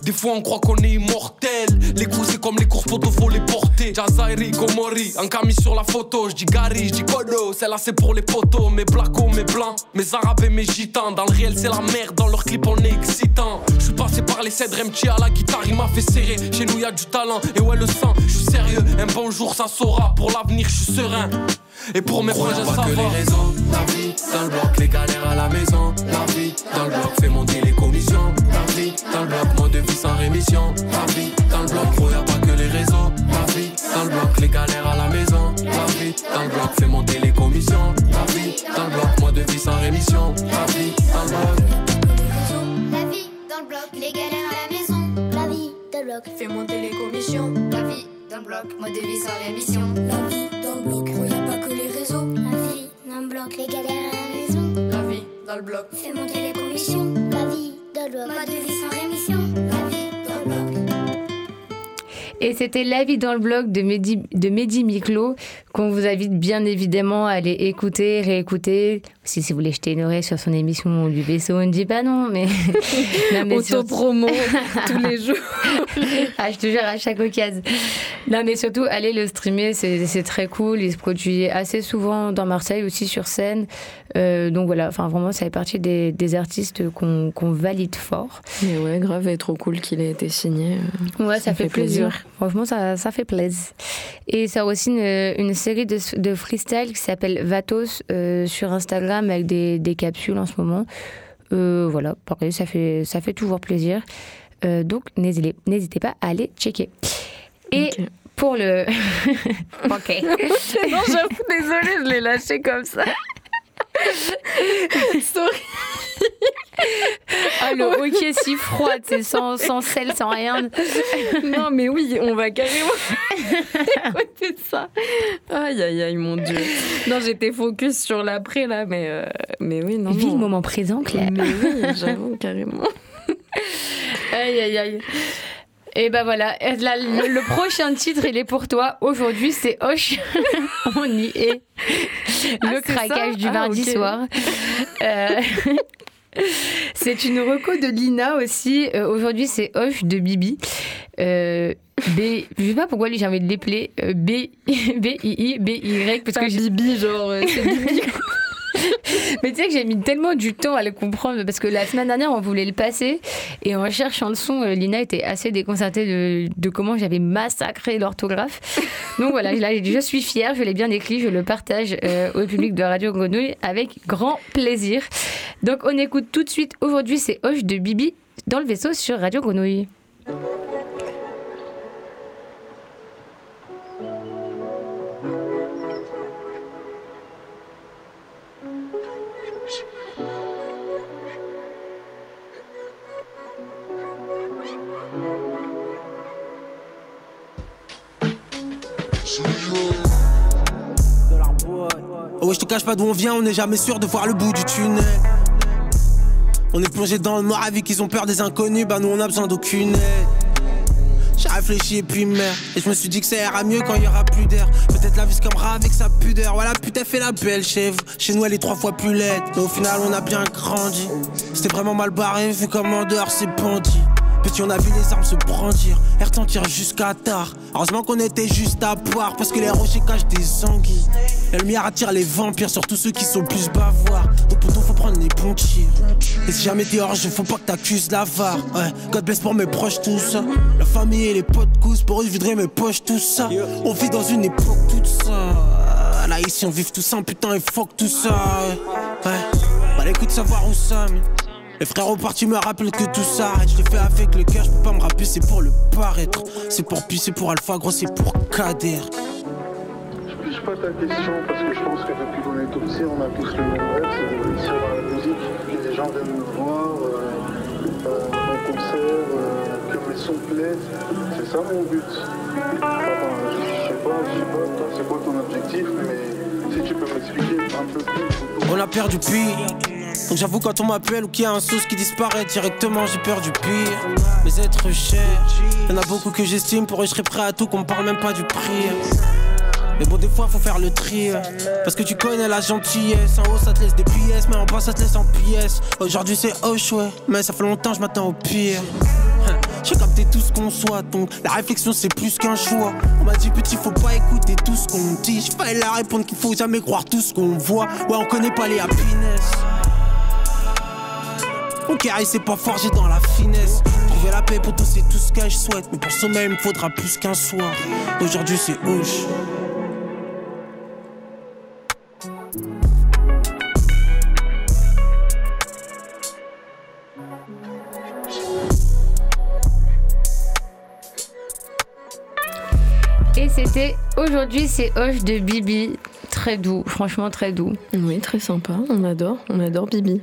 Des fois on croit qu'on est immortel. Les coups c'est comme les courses poteaux faut les porter. Jazairi, Gomori, un camis sur la photo. Je dis Gary, je dis Kodo, celle-là c'est pour les potos. Mes blacos, mes blancs, mes arabes et mes gitans. Dans le réel c'est la merde, dans leur clip on est excitant. Je suis passé par les cèdres. MT à la guitare Il m'a fait serrer, chez nous y a du talent. Et ouais le sang, je suis sérieux. Un bon jour ça saura, pour l'avenir je suis serein. Et pour mes y'a ça que va. les réseaux. La vie dans le bloc, les galères la maison. La vie dans le bloc fait monter les commissions. La vie dans le bloc, mode de vie sans rémission. La vie dans le bloc, gros, y'a pas que les réseaux. La vie dans le bloc, les galères à la maison. La vie dans le bloc fait monter les commissions. La vie dans le bloc, mode de vie sans rémission. La vie dans le bloc. La vie dans le bloc, les galères à la maison. La vie dans le bloc, fait monter les commissions. La vie dans le bloc, mode de vie sans rémission. La vie dans le bloc, gros, y'a pas que les réseaux. La vie dans le bloc, les galères à la maison. La vie dans le bloc, fait monter les commissions. La vie dans le bloc, mode de vie sans rémission. La vie dans le bloc. Et c'était La vie dans le blog de Mehdi, de Mehdi Miklo, qu'on vous invite bien évidemment à aller écouter, réécouter. Si, si vous voulez jeter une oreille sur son émission du vaisseau, on ne dit pas non, mais. non, mais Auto-promo tous les jours. ah, je te jure, à chaque occasion. Non, mais surtout, allez le streamer, c'est très cool. Il se produit assez souvent dans Marseille, aussi sur scène. Euh, donc voilà, enfin vraiment, ça fait partie des, des artistes qu'on qu'on valide fort. Mais ouais, grave, et trop cool qu'il ait été signé. Ouais, ça, fait, plaisir. Franchement, ça, ça fait plaisir. Et ça a aussi une, une série de, de freestyle qui s'appelle Vatos euh, sur Instagram avec des, des capsules en ce moment. Euh, voilà, pareil, ça fait, ça fait toujours plaisir. Euh, donc, n'hésitez pas à aller checker. Et pour le. ok. non, j'avoue, désolée, je l'ai lâché comme ça. Sorry. Ah, le hockey si froid, c'est sans, sans sel, sans rien. Non, mais oui, on va carrément écouter ça. Aïe, aïe, aïe, mon Dieu. Non, j'étais focus sur l'après, là, mais, euh, mais oui, non. Vis le moment présent, Claire. Mais oui, j'avoue, carrément. Aïe, aïe, aïe. Et ben voilà, le, le prochain titre, il est pour toi. Aujourd'hui, c'est Hoche. On y est. Ah, Le craquage du Ah, mardi soir. Euh, C'est une reco de Lina aussi. Euh, Aujourd'hui, c'est Hoche de Bibi. Euh, B, je sais pas pourquoi j'ai envie de l'épeler euh, B, B, I, I, B, Y, parce que Bibi, genre, c'est Bibi. Mais tu sais que j'ai mis tellement du temps à le comprendre parce que la semaine dernière on voulait le passer et en cherchant le son, euh, Lina était assez déconcertée de, comment j'avais massacré l'orthographe. Donc voilà, là, je suis fière, je l'ai bien écrit, je le partage euh, au public de Radio Grenouille avec grand plaisir. Donc on écoute tout de suite aujourd'hui c'est Hoche de Bibi dans le vaisseau sur Radio Grenouille. Oh ouais, je te cache pas d'où on vient, on n'est jamais sûr de voir le bout du tunnel. On est plongé dans le noir avec qu'ils ont peur des inconnus, bah nous on a besoin d'aucune aide. J'ai réfléchi et puis merde, et je me suis dit que ça ira mieux quand il y aura plus d'air. Peut-être la vie se campera avec sa pudeur. Voilà, putain, fait la belle chèvre. Chez nous, elle est trois fois plus laide, mais au final, on a bien grandi. C'était vraiment mal barré, vu comme en dehors, c'est bandit. Petit, on a vu les armes se brandir et retentir jusqu'à tard. Heureusement qu'on était juste à boire parce que les rochers cachent des anguilles. Le miard attire les vampires, surtout ceux qui sont plus bavoirs. Donc, plutôt, faut prendre les bons tirs. Et si jamais t'es hors jeu, faut pas que t'accuses l'avare. Ouais, God bless pour mes proches, tout ça. La famille et les potes coussent, pour eux, je voudrais mes poches, tout ça. On vit dans une époque, tout ça. Là, ici, on vit tout ça, putain, et fuck tout ça. Ouais. Bah, l'écoute, savoir où ça, mais. Les frères au parti me rappellent que tout s'arrête. Je l'ai fait avec le cœur, je peux pas me rappeler, c'est pour le paraître. C'est pour Pi, c'est pour Alpha, gros, c'est pour Kader. Je pige pas ta question parce que je pense que depuis qu'on est tout petit, on a tous le même rêve, c'est dans la musique. Que les gens viennent nous voir euh, euh, en concert, euh, que mes sons plaisent. C'est ça mon but. Enfin, je, je sais pas, je sais pas, toi, c'est quoi ton objectif, mais si tu peux m'expliquer un peu plus. On a perdu Pi. Donc j'avoue quand on m'appelle ou qu'il y a un sauce qui disparaît directement j'ai peur du pire. Mes êtres chers Y'en a beaucoup que j'estime pour eux je serais prêt à tout qu'on me parle même pas du prix. Mais bon des fois faut faire le tri. Parce que tu connais la gentillesse En haut ça te laisse des pièces Mais en bas ça te laisse en pièces. Aujourd'hui c'est hoche ouais Mais ça fait longtemps je m'attends au pire. J'ai capté tout ce qu'on soit donc la réflexion c'est plus qu'un choix. On m'a dit petit faut pas écouter tout ce qu'on dit. Je fallait la répondre qu'il faut jamais croire tout ce qu'on voit. Ouais on connaît pas les happiness mon carré c'est pas forgé dans la finesse Trouver la paix pour tous c'est tout ce que je souhaite Mais pour sommeil il me faudra plus qu'un soir Aujourd'hui c'est hoche Et c'était aujourd'hui c'est Hoche de Bibi. Très doux, franchement très doux. Oui, très sympa, on adore, on adore Bibi.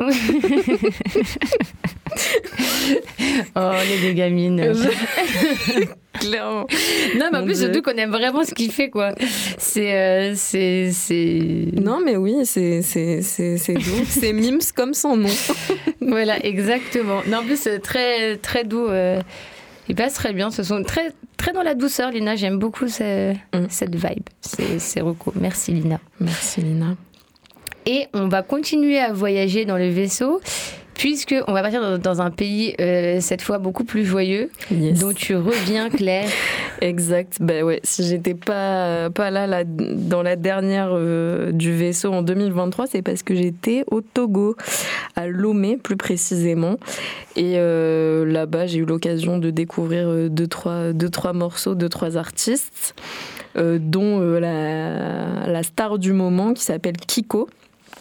oh, les deux gamines. Clairement. Non, mais en plus, surtout qu'on aime vraiment ce qu'il fait, quoi. C'est. euh, c'est. c'est- Non, mais oui, c'est c'est- c'est- c'est doux. c'est Mims comme son nom. Voilà, exactement. Non, en plus, c'est très, très doux. euh, il passe très bien. Ce sont très, très dans la douceur, Lina. J'aime beaucoup ce- cette vibe. C'est c'est. Merci, Lina. Merci, Lina. Et on va continuer à voyager dans le vaisseau. Puisque on va partir dans, un pays euh, cette fois beaucoup plus joyeux, dont tu reviens Claire. Exact. Ben ouais, si j'étais pas pas là, là dans la dernière euh, du vaisseau en 2023, c'est parce que j'étais au Togo, à Lomé plus précisément. Et euh, là-bas, j'ai eu l'occasion de découvrir deux trois deux trois morceaux, deux trois artistes, dont la la star du moment qui s'appelle Kiko.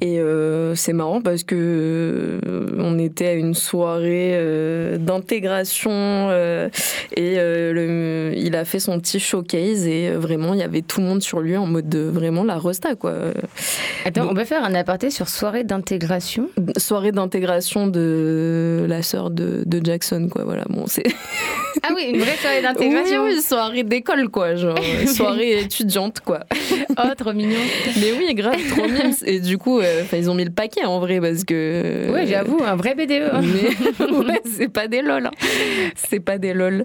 Et euh, c'est marrant parce que euh, on était à une soirée euh, d'intégration et le- il a fait son petit showcase et vraiment il y avait tout le monde sur lui en mode de, vraiment la resta quoi. Attends, on peut faire un aparté sur soirée d'intégration Soirée d'intégration de la sœur de, de Jackson quoi voilà bon c'est Ah oui, une vraie soirée d'intégration. oui, oui, soirée d'école quoi genre soirée étudiante quoi. Oh trop mignon. Mais oui grave trop et du coup euh, ils ont mis le paquet en vrai parce que Ouais, j'avoue, un vrai BDE. Mais ouais, c'est pas des lol. hein. C'est pas des lol.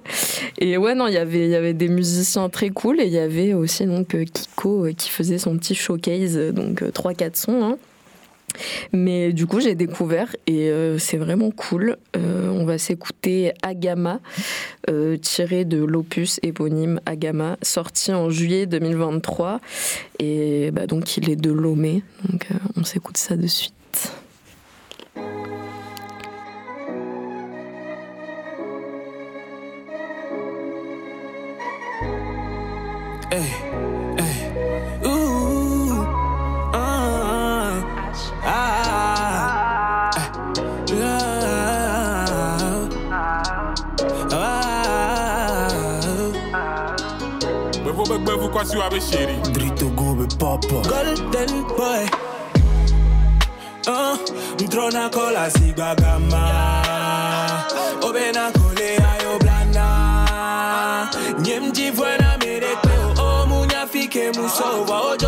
Et ouais, non, il y avait il y avait des musiciens très cool et il y avait aussi donc euh, Kiko euh, qui faisait son petit showcase, euh, donc 3-4 sons. hein. Mais du coup, j'ai découvert et euh, c'est vraiment cool. Euh, on va s'écouter Agama, euh, tiré de l'opus éponyme Agama, sorti en juillet 2023. Et bah, donc, il est de Lomé. Donc, on s'écoute ça de suite. Hey, kwa siwa be shiri Drito Golden boy. Uh, mtrona kola sigwa gama Obe na kole ayo blana Nyemji vwena mereke o oh, oh, mu nyafike musova ojo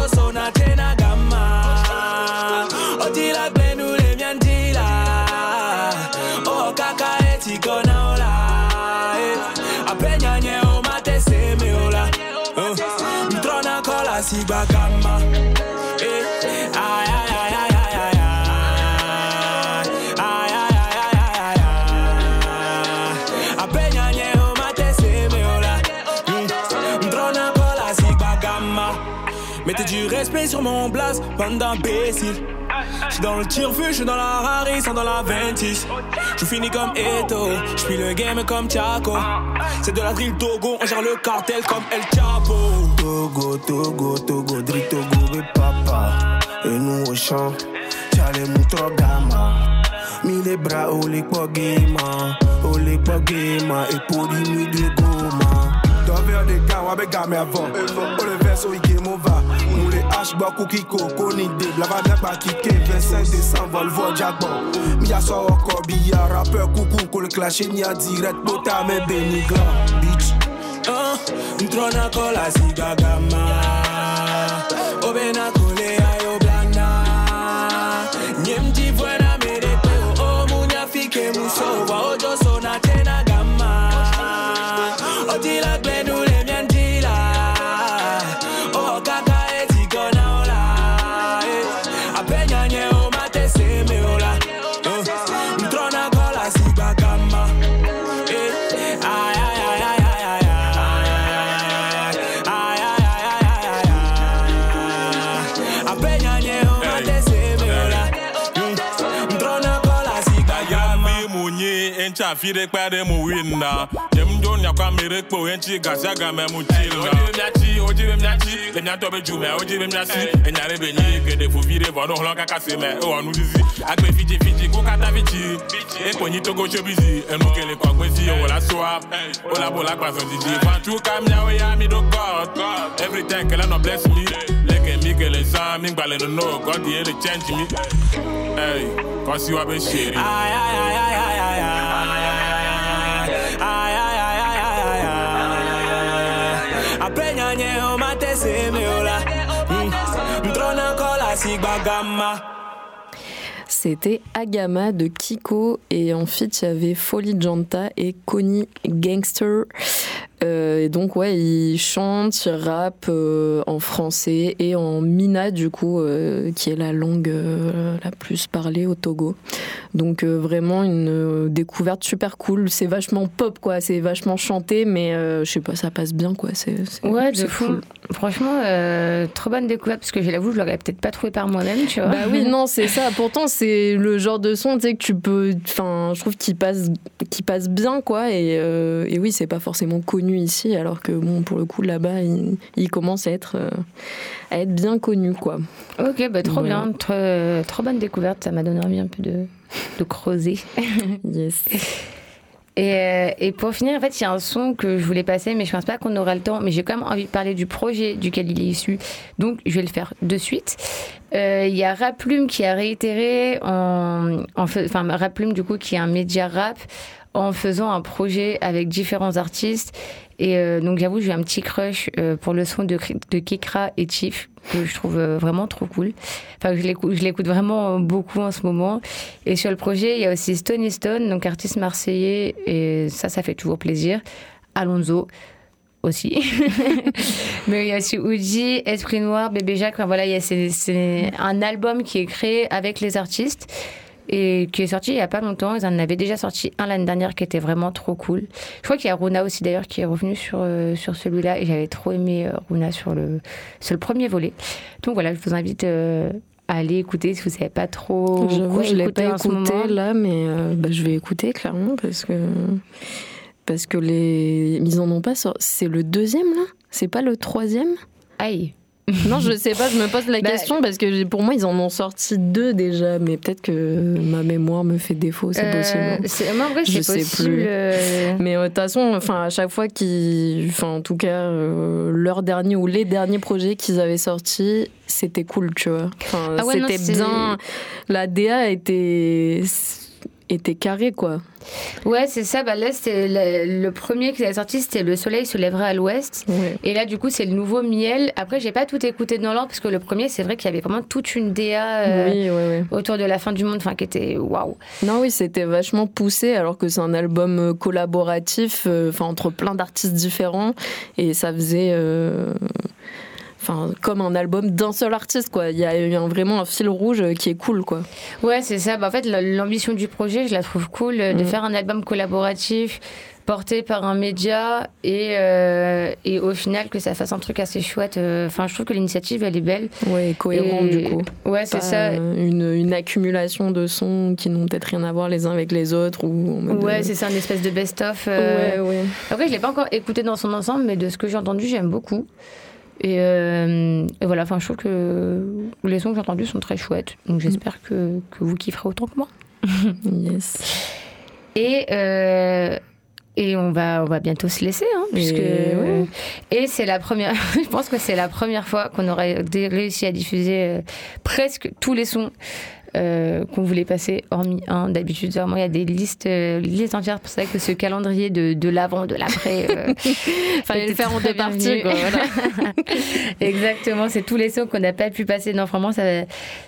respect sur mon blast, bande d'imbéciles. J'suis dans le tir-feu, j'suis dans la Rari, sans dans la 26. Je finis comme Eto, j'suis le game comme Chaco. C'est de la drill Togo, on gère le cartel comme El Chapo. Togo, Togo, Togo, Drito, Gobe, Papa. Et nous au champ, Chale Mutro Gama. Mille bras, Olik Pogema. Olik Pogema. Et pour de Goma. Dans vers des on avait gamé avant. Oh, le verso, il game Kiko, Koni, Deb. La va bien pas kicker. 25 décembre, Volvo, Jackbon. Mia so encore, Bia, rappeur, coucou, qu'on le clash, ni a direct, Bota, béni, grand. Bitch. Uh, Mtrona kola siga gama. Obena kole afire kpere mu win na jem do nyakwa mere kpo enchi gasi aga me mu chill na ojiri mnyachi ojiri mnyachi le mnyato be ju me ojiri mnyachi enyare be nyi kede fu vire vonu hlo kaka se me o onu dizi agbe fiji fiji ko kata fiji e nyi togo shobizi enu kele kwa gbesi o la swap o la bola didi fa tu kam ya mi do god every time kele no bless me. Leke mi kele sa mi gbale no no god he change me hey cause you have been shitty C'était Agama de Kiko et en il y avait Folly Janta et Connie Gangster. Euh, et donc ouais, il chante, il rappe euh, en français et en mina du coup, euh, qui est la langue la plus parlée au Togo. Donc vraiment une découverte super cool. C'est vachement pop quoi, c'est vachement chanté, mais je sais pas, ça passe bien quoi. C'est Ouais, de c'est fou. cool. Franchement, trop bonne découverte parce que je l'avoue, je l'aurais peut-être pas trouvé par moi-même, tu vois. Bah oui, non, c'est ça. Pourtant, c'est le genre de son, tu sais, que tu peux. Enfin, je trouve qu'il passe, qu'il passe bien, quoi. Et, et oui, c'est pas forcément connu ici, alors que, bon, pour le coup, là-bas, il, il commence à être, euh, à être bien connu, quoi. Ok, bah trop Voilà. bien, trop, trop bonne découverte, ça m'a donné envie un peu de, de creuser. yes. Et, euh, et pour finir, en fait, il y a un son que je voulais passer, mais je pense pas qu'on aura le temps. Mais j'ai quand même envie de parler du projet duquel il est issu, donc je vais le faire de suite. Euh, Il y a Raplume qui a réitéré, en, en enfin Raplume du coup qui est un média rap, en faisant un projet avec différents artistes. Et euh, donc j'avoue, j'ai un petit crush euh, pour le son de, Kekra et Chief que je trouve euh, vraiment trop cool. Enfin, je l'écoute, vraiment beaucoup en ce moment. Et sur le projet, il y a aussi Stony Stone, donc artiste marseillais, et ça, ça fait toujours plaisir. Alonso, aussi. Mais il y a aussi Uji, Esprit Noir, Bébé Jacques. Enfin, voilà, c'est un album qui est créé avec les artistes et qui est sorti il y a pas longtemps. Ils en avaient déjà sorti un l'année dernière qui était vraiment trop cool. Je crois qu'il y a Runa aussi d'ailleurs qui est revenu sur, euh, sur celui-là et j'avais trop aimé euh, Runa sur le, sur le premier volet. Donc voilà, je vous invite euh, à aller écouter si vous savez pas trop J'avoue, je l'ai pas écouté là, mais euh, bah, je vais écouter clairement parce que parce que les ils en ont pas sorti. C'est le deuxième là? C'est pas le troisième? Aïe. Non, je sais pas. Je me pose la Bah, question parce que pour moi ils en ont sorti deux déjà, mais peut-être que ma mémoire me fait défaut. C'est Euh, possible. c'est- moi, en vrai, je c'est sais possible, plus. euh. Mais euh, de toute façon, enfin à chaque fois qu'ils, enfin en tout cas euh, leur dernier ou les derniers projets qu'ils avaient sortis, c'était cool, tu vois. Enfin, Ah ouais, c'était bien. La DA était était carrée quoi. Ouais, c'est ça. Bah là, c'était le, le premier qui est sorti, c'était Le Soleil se lèvera à l'ouest. Et là, du coup, c'est le nouveau Miel. Après, j'ai pas tout écouté dans l'ordre parce que le premier, c'est vrai qu'il y avait vraiment toute une DA euh, Oui, ouais, ouais. autour de la fin du monde, enfin, qui était waouh. Non, oui, c'était vachement poussé, alors que c'est un album euh, collaboratif, euh, enfin entre plein d'artistes différents, et ça faisait, euh, enfin comme un album d'un seul artiste, quoi. Il y a eu un- vraiment un fil rouge qui est cool, quoi. Ouais, c'est ça. Bah, en fait, la- l'ambition du projet, je la trouve cool euh, de Mm. faire un album collaboratif porté par un média et, euh, et au final que ça fasse un truc assez chouette. Euh, Enfin, je trouve que l'initiative, elle est belle. Ouais, cohérent Et- du coup. Ouais, c'est ça. Une, une accumulation de sons qui n'ont peut-être rien à voir les uns avec les autres ou. Ouais, c'est ça, une espèce de best-of. euh. Ouais, ouais. Après, je l'ai pas encore écouté dans son ensemble, mais de ce que j'ai entendu, j'aime beaucoup. Et, euh, et voilà, enfin, je trouve que les sons que j'ai entendus sont très chouettes. Donc j'espère que, que vous kifferez autant que moi. yes. Et, euh, et on, va, on va bientôt se laisser, hein, puisque. ouais. Et c'est la première. je pense que c'est la première fois qu'on aurait réussi à diffuser euh, presque tous les sons. Euh, qu'on voulait passer, hormis un. D'habitude, vraiment, il y a des listes, euh, listes entières. C'est vrai que ce calendrier de, de l'avant, de l'après. euh, Fallait le faire en deux parties, bienvenu. quoi, voilà. Exactement, c'est tous les sons qu'on n'a pas pu passer. Non, vraiment, ça-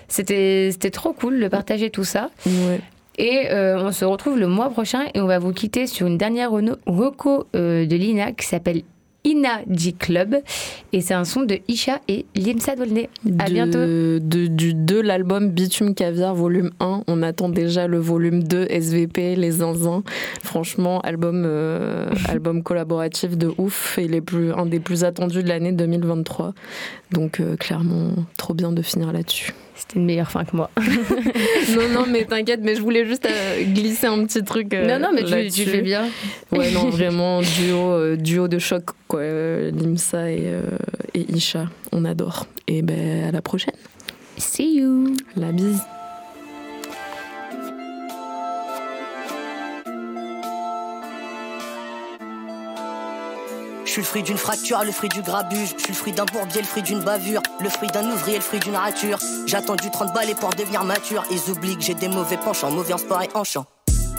c'était c'était trop cool de partager tout ça. Ouais. Et euh, on se retrouve le mois prochain et on va vous quitter sur une dernière reno- reco euh, de Lina qui s'appelle Ina G Club. Et c'est un son de Isha et Limsa Dolné. À de, bientôt. De, du, de l'album Bitume Caviar volume 1. On attend déjà le volume 2 SVP, Les Zinzins. Franchement, album, euh, album collaboratif de ouf. Il est plus, un des plus attendus de l'année 2023. Donc euh, clairement, trop bien de finir là-dessus. C'était une meilleure fin que moi. non, non, mais t'inquiète, mais je voulais juste euh, glisser un petit truc. euh, Non, non, mais tu- fais bien. Ouais, non, vraiment, duo, euh, duo de choc, quoi. Limsa et, et Isha, on adore. Et ben, à la prochaine. See you. La bise. Suis le fruit d'une fracture, le fruit du grabuge. Je suis le fruit d'un bourbier, le fruit d'une bavure. Le fruit d'un ouvrier, le fruit d'une rature. J'ai attendu 30 balles pour devenir mature. Ils oublient que j'ai des mauvais penchants, mauvais en sport et en chant.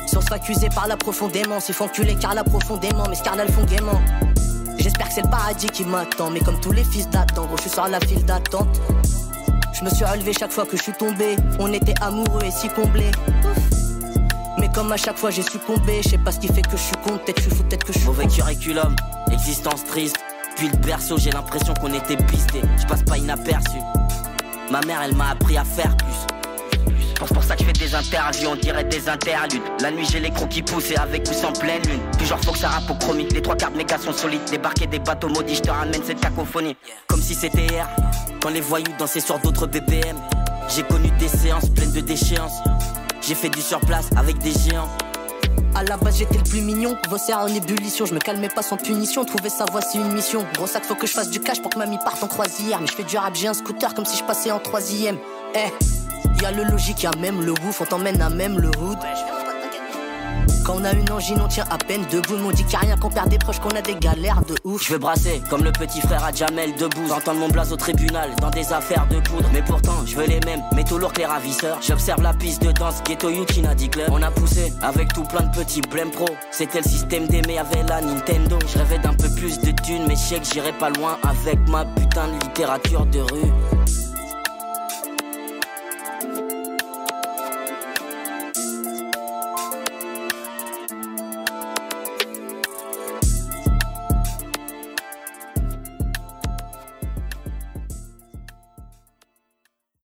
Sans se accuser par là profondément. S'ils font culer car là profondément, mais ce font gaiement. J'espère que c'est le paradis qui m'attend. Mais comme tous les fils d'Adam, gros, je suis sur la file d'attente. Je me suis relevé chaque fois que je suis tombé. On était amoureux et si comblés. Comme à chaque fois j'ai succombé, je sais pas ce qui fait que je suis con, peut-être je suis fou, peut-être que je suis Mauvais curriculum, existence triste. Puis le berceau, j'ai l'impression qu'on était pisté. Je passe pas inaperçu. Ma mère, elle m'a appris à faire plus. C'est pour ça que je fais des interviews, on dirait des interludes. La nuit, j'ai les crocs qui poussent et avec ou sans pleine lune. Toujours faut que ça rappe au chromie. Les trois quarts de mes gars sont solides. Débarquer des bateaux maudits, je te ramène cette cacophonie. Comme si c'était hier, quand les voyous dansaient sur d'autres BPM. J'ai connu des séances pleines de déchéances. J'ai fait du surplace avec des géants. À la base j'étais le plus mignon, serres en ébullition, je me calmais pas sans punition, trouver sa voix c'est une mission. Gros sac faut que je fasse du cash pour que mamie parte en croisière, mais je fais du rap, j'ai un scooter comme si je passais en troisième. Eh, y a le logique, y a même le ouf, on t'emmène à même le hood. Quand on a une angine, on tient à peine debout, on dit qu'il y a rien qu'on perd des proches, qu'on a des galères de ouf. Je veux brasser comme le petit frère à Jamel debout. J'entends mon blaze au tribunal dans des affaires de poudre. Mais pourtant, je veux les mêmes, mais tout lourd que les ravisseurs. J'observe la piste de danse, ghetto Yuchina dit club. On a poussé avec tout plein de petits blêmes pro. C'était le système d'aimer avec la Nintendo. Je rêvais d'un peu plus de thunes, mais je sais que j'irai pas loin avec ma putain de littérature de rue.